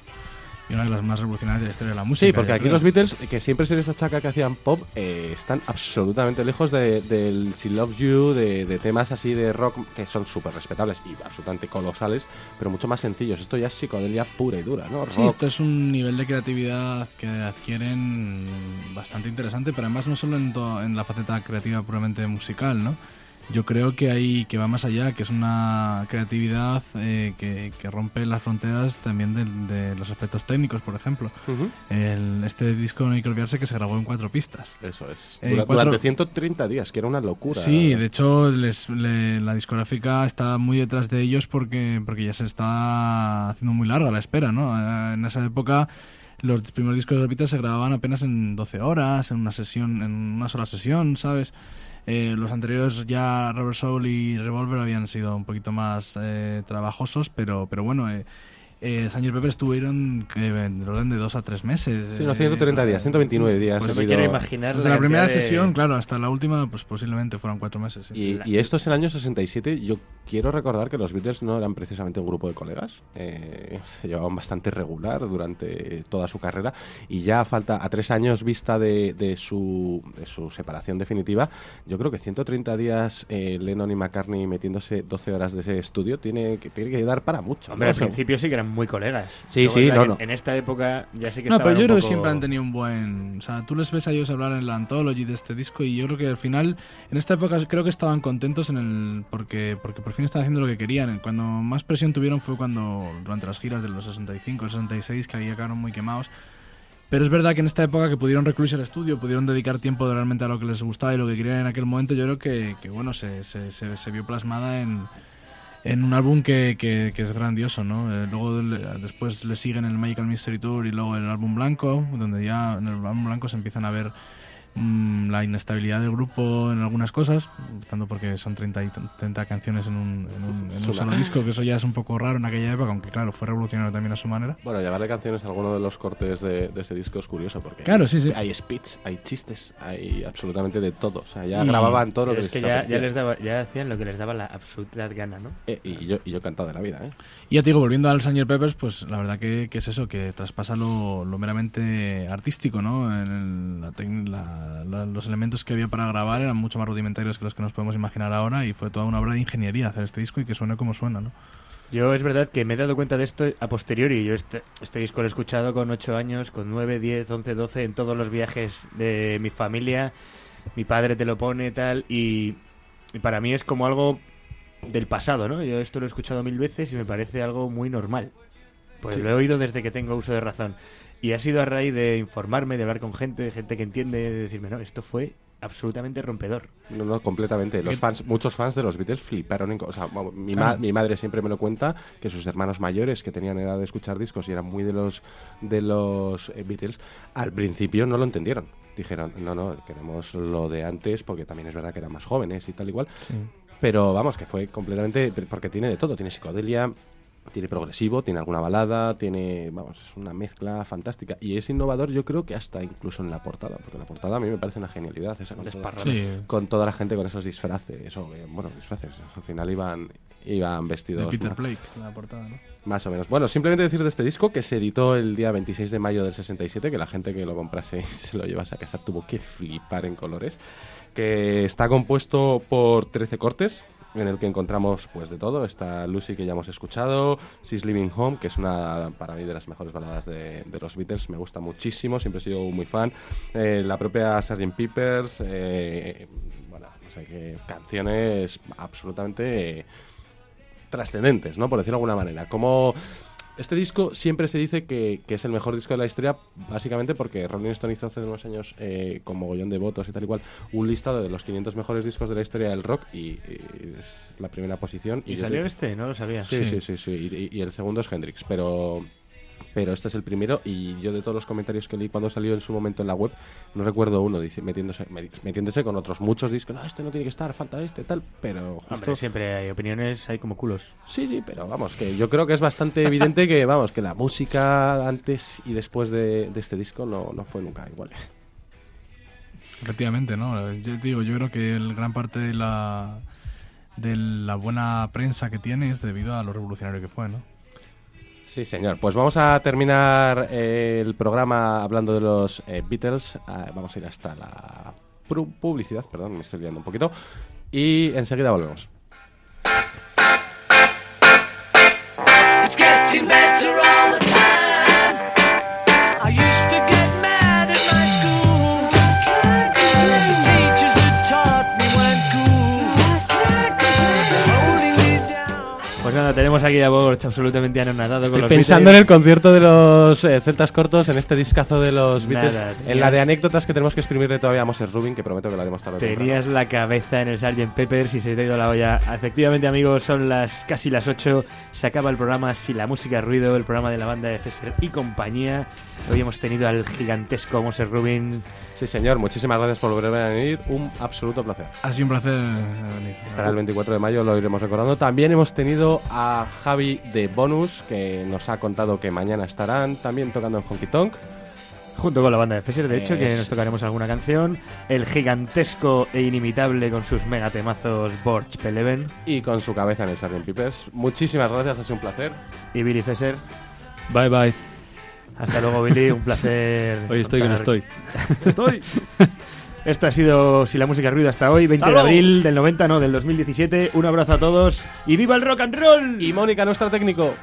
y una de las más revolucionarias de la historia de la música. Sí, porque aquí los Beatles, que siempre se les achaca que hacían pop, eh, están absolutamente lejos de- del She Loves You, de, de temas así de rock que son súper respetables y absolutamente colosales, pero mucho más sencillos. Esto ya es psicodelia pura y dura, ¿no? Sí, esto es un nivel de creatividad que adquieren bastante interesante, pero además no solo en la faceta creativa puramente musical, ¿no? Yo creo que hay que va más allá, que es una creatividad eh, que, que rompe las fronteras también de, los aspectos técnicos, por ejemplo. El- este disco no hay que olvidarse que se grabó en cuatro pistas. Eso es. Eh, Dura- cuatro- Durante 130 días, que era una locura. Sí, de hecho les- le- la discográfica está muy detrás de ellos porque, porque ya se está haciendo muy larga la espera, ¿no? Eh, En esa época los primeros discos de Beatles se grababan apenas en 12 horas, en una sesión, en una sola sesión, ¿sabes? Eh, los anteriores ya Robert Soul y Revolver habían sido un poquito más eh, trabajosos, pero, pero bueno, eh, eh, Sgt. Pepper estuvieron eh, en el orden de dos a tres meses. Sí, no, eh, 130 días, 129 días. Pues me sido- quiero imaginar Desde la, primera sesión, claro, hasta la última, pues posiblemente fueron cuatro meses. sí. Y, y esto es el año 67. Yo quiero recordar que los Beatles no eran precisamente un grupo de colegas. eh, se llevaban bastante regular durante toda su carrera. Y ya a falta, a tres años vista de, de su, de su separación definitiva, yo creo que 130 días eh, Lennon y McCartney metiéndose 12 horas de ese estudio tiene que, tiene que dar para mucho. Hombre, ¿no? al principio sí que eran muy colegas. Sí, Luego sí, no, que no. En esta época ya sí que No, pero yo un creo que poco- siempre han tenido un buen... O sea, tú les ves a ellos hablar en la Anthology de este disco y yo creo que al final, en esta época creo que estaban contentos en el porque porque por fin estaban haciendo lo que querían. Cuando más presión tuvieron fue cuando, durante las giras de los 65, el 66, que ahí acabaron muy quemados. Pero es verdad que en esta época que pudieron recluirse al estudio, pudieron dedicar tiempo realmente a lo que les gustaba y lo que querían en aquel momento, yo creo que, que bueno, se, se, se, se vio plasmada en, en un álbum que, que, que es grandioso, ¿no? Eh, luego le- después le siguen el Magical Mystery Tour y luego el álbum blanco, donde ya en el álbum blanco se empiezan a ver la inestabilidad del grupo en algunas cosas, tanto porque son 30, y 30 canciones en un, en un- en Es un una- solo disco, que eso ya es un poco raro en aquella época, aunque claro, fue revolucionario también a su manera. Bueno, llevarle canciones a alguno de los cortes de, de ese disco es curioso porque Claro, sí, sí. hay speech, hay chistes, hay absolutamente de todo. O sea, ya Y- grababan todo lo que es que les ya, ya les daba, ya hacían lo que les daba la absoluta gana, ¿no? Eh, y, yo, y yo he cantado de la vida, ¿eh? Y ya te digo, volviendo al Sgt. Peppers, pues la verdad que, que es eso, que traspasa lo, lo meramente artístico, ¿no? En el- la tec- la- la- los elementos que había para grabar eran mucho más rudimentarios que los que nos podemos imaginar ahora y fue toda una obra de ingeniería hacer este disco y que suene como suena, ¿no? Yo es verdad que me he dado cuenta de esto a posteriori. Yo este, este disco lo he escuchado con 8 años, con 9, 10, 11, 12, en todos los viajes de mi familia. Mi padre te lo pone tal y, y para mí es como algo del pasado, ¿no? Yo esto lo he escuchado mil veces y me parece algo muy normal. Pues Sí. lo he oído desde que tengo uso de razón. Y ha sido a raíz de informarme, de hablar con gente, de gente que entiende, de decirme, no, esto fue absolutamente rompedor. No, no, completamente. Los ¿Qué- fans, muchos fans de los Beatles fliparon. en o sea, mi, ma- mi madre siempre me lo cuenta que sus hermanos mayores que tenían edad de escuchar discos y eran muy de los de los eh, Beatles, al principio no lo entendieron. Dijeron, no, no, queremos lo de antes porque también es verdad que eran más jóvenes y tal igual. Sí. Pero vamos, que fue completamente. Porque tiene de todo. Tiene psicodelia, tiene progresivo, tiene alguna balada, tiene. Vamos, es una mezcla fantástica. Y es innovador, yo creo que hasta incluso en la portada. Porque la portada a mí me parece una genialidad. Esa con, toda. Sí. con toda la gente con esos disfraces. O, eh, bueno, disfraces. Al final iban, iban vestidos. De Peter Blake, la portada, ¿no? Más o menos. Bueno, simplemente decir de este disco que se editó el día 26 de mayo del 67, que la gente que lo comprase y se lo llevase a casa tuvo que flipar en colores, que está compuesto por 13 cortes en el que encontramos pues de todo. Está Lucy que ya hemos escuchado, She's Living Home, que es una para mí de las mejores baladas de, de los Beatles, me gusta muchísimo, siempre he sido muy fan. Eh, la propia Sgt. Peppers, eh, bueno, no sé qué canciones absolutamente eh, trascendentes, ¿no? Por decirlo de alguna manera. Como este disco siempre se dice que, que es el mejor disco de la historia, básicamente porque Rolling Stone hizo hace unos años, eh, con mogollón de votos y tal y cual, un listado de los 500 mejores discos de la historia del rock y, y es la primera posición. ¿Y salió te- este? No lo sabía. Sí, Sí. sí, sí, sí. Y, y- y el segundo es Hendrix, pero... Pero este es el primero y yo de todos los comentarios que leí cuando salió en su momento en la web, no recuerdo uno dice, metiéndose, metiéndose con otros muchos discos, no, este no tiene que estar, falta este, tal, pero justo... Hombre, siempre hay opiniones, hay como culos. Sí, sí, pero vamos, que yo creo que es bastante evidente que, vamos, que la música antes y después de, de este disco no, no fue nunca igual. Efectivamente, ¿no? Yo digo, yo creo que el gran parte de la de la buena prensa que tiene es debido a lo revolucionario que fue, ¿no? Sí, señor. Pues vamos a terminar eh, el programa hablando de los eh, Beatles. Ah, vamos a ir hasta la pu- publicidad, perdón, me estoy liando un poquito. Y enseguida volvemos. It's. Tenemos aquí a Borch absolutamente anonadado con Estoy los pensando en el Beatles. concierto de los eh, Celtas Cortos, en este discazo de los Beatles, Nada, en la de anécdotas que tenemos que exprimirle todavía a Moses Rubin, que prometo que lo haremos tarde. Tenías la cabeza en el Sgt. Peppers y se te ha ido la olla. Efectivamente, amigos, son las casi las 8. Se acaba el programa Si la música es ruido, el programa de la banda de Fester y compañía. Hoy hemos tenido al gigantesco Moses Rubin. Sí, señor, muchísimas gracias por volver a venir. Un absoluto placer. Ha sido un placer venir. Estará el 24 de mayo, lo iremos recordando. También hemos tenido a Javi de Bonus, que nos ha contado que mañana estarán también tocando en Honky Tonk. Junto con la banda de Fesser, de hecho, que Es- nos tocaremos alguna canción. El gigantesco e inimitable con sus megatemazos Borch Peleven. Y con su cabeza en el Sgt. Peppers. Muchísimas gracias, ha sido un placer. Y Billy Fesser. Bye bye. Hasta luego, Billy. Un placer. Hoy estoy que no estoy. estoy. Esto ha sido Si la música ruido hasta hoy, 20 ¡Hasta de abril del 90, no, del 2017. Un abrazo a todos y ¡viva el rock and roll! Y Mónica, nuestra técnico.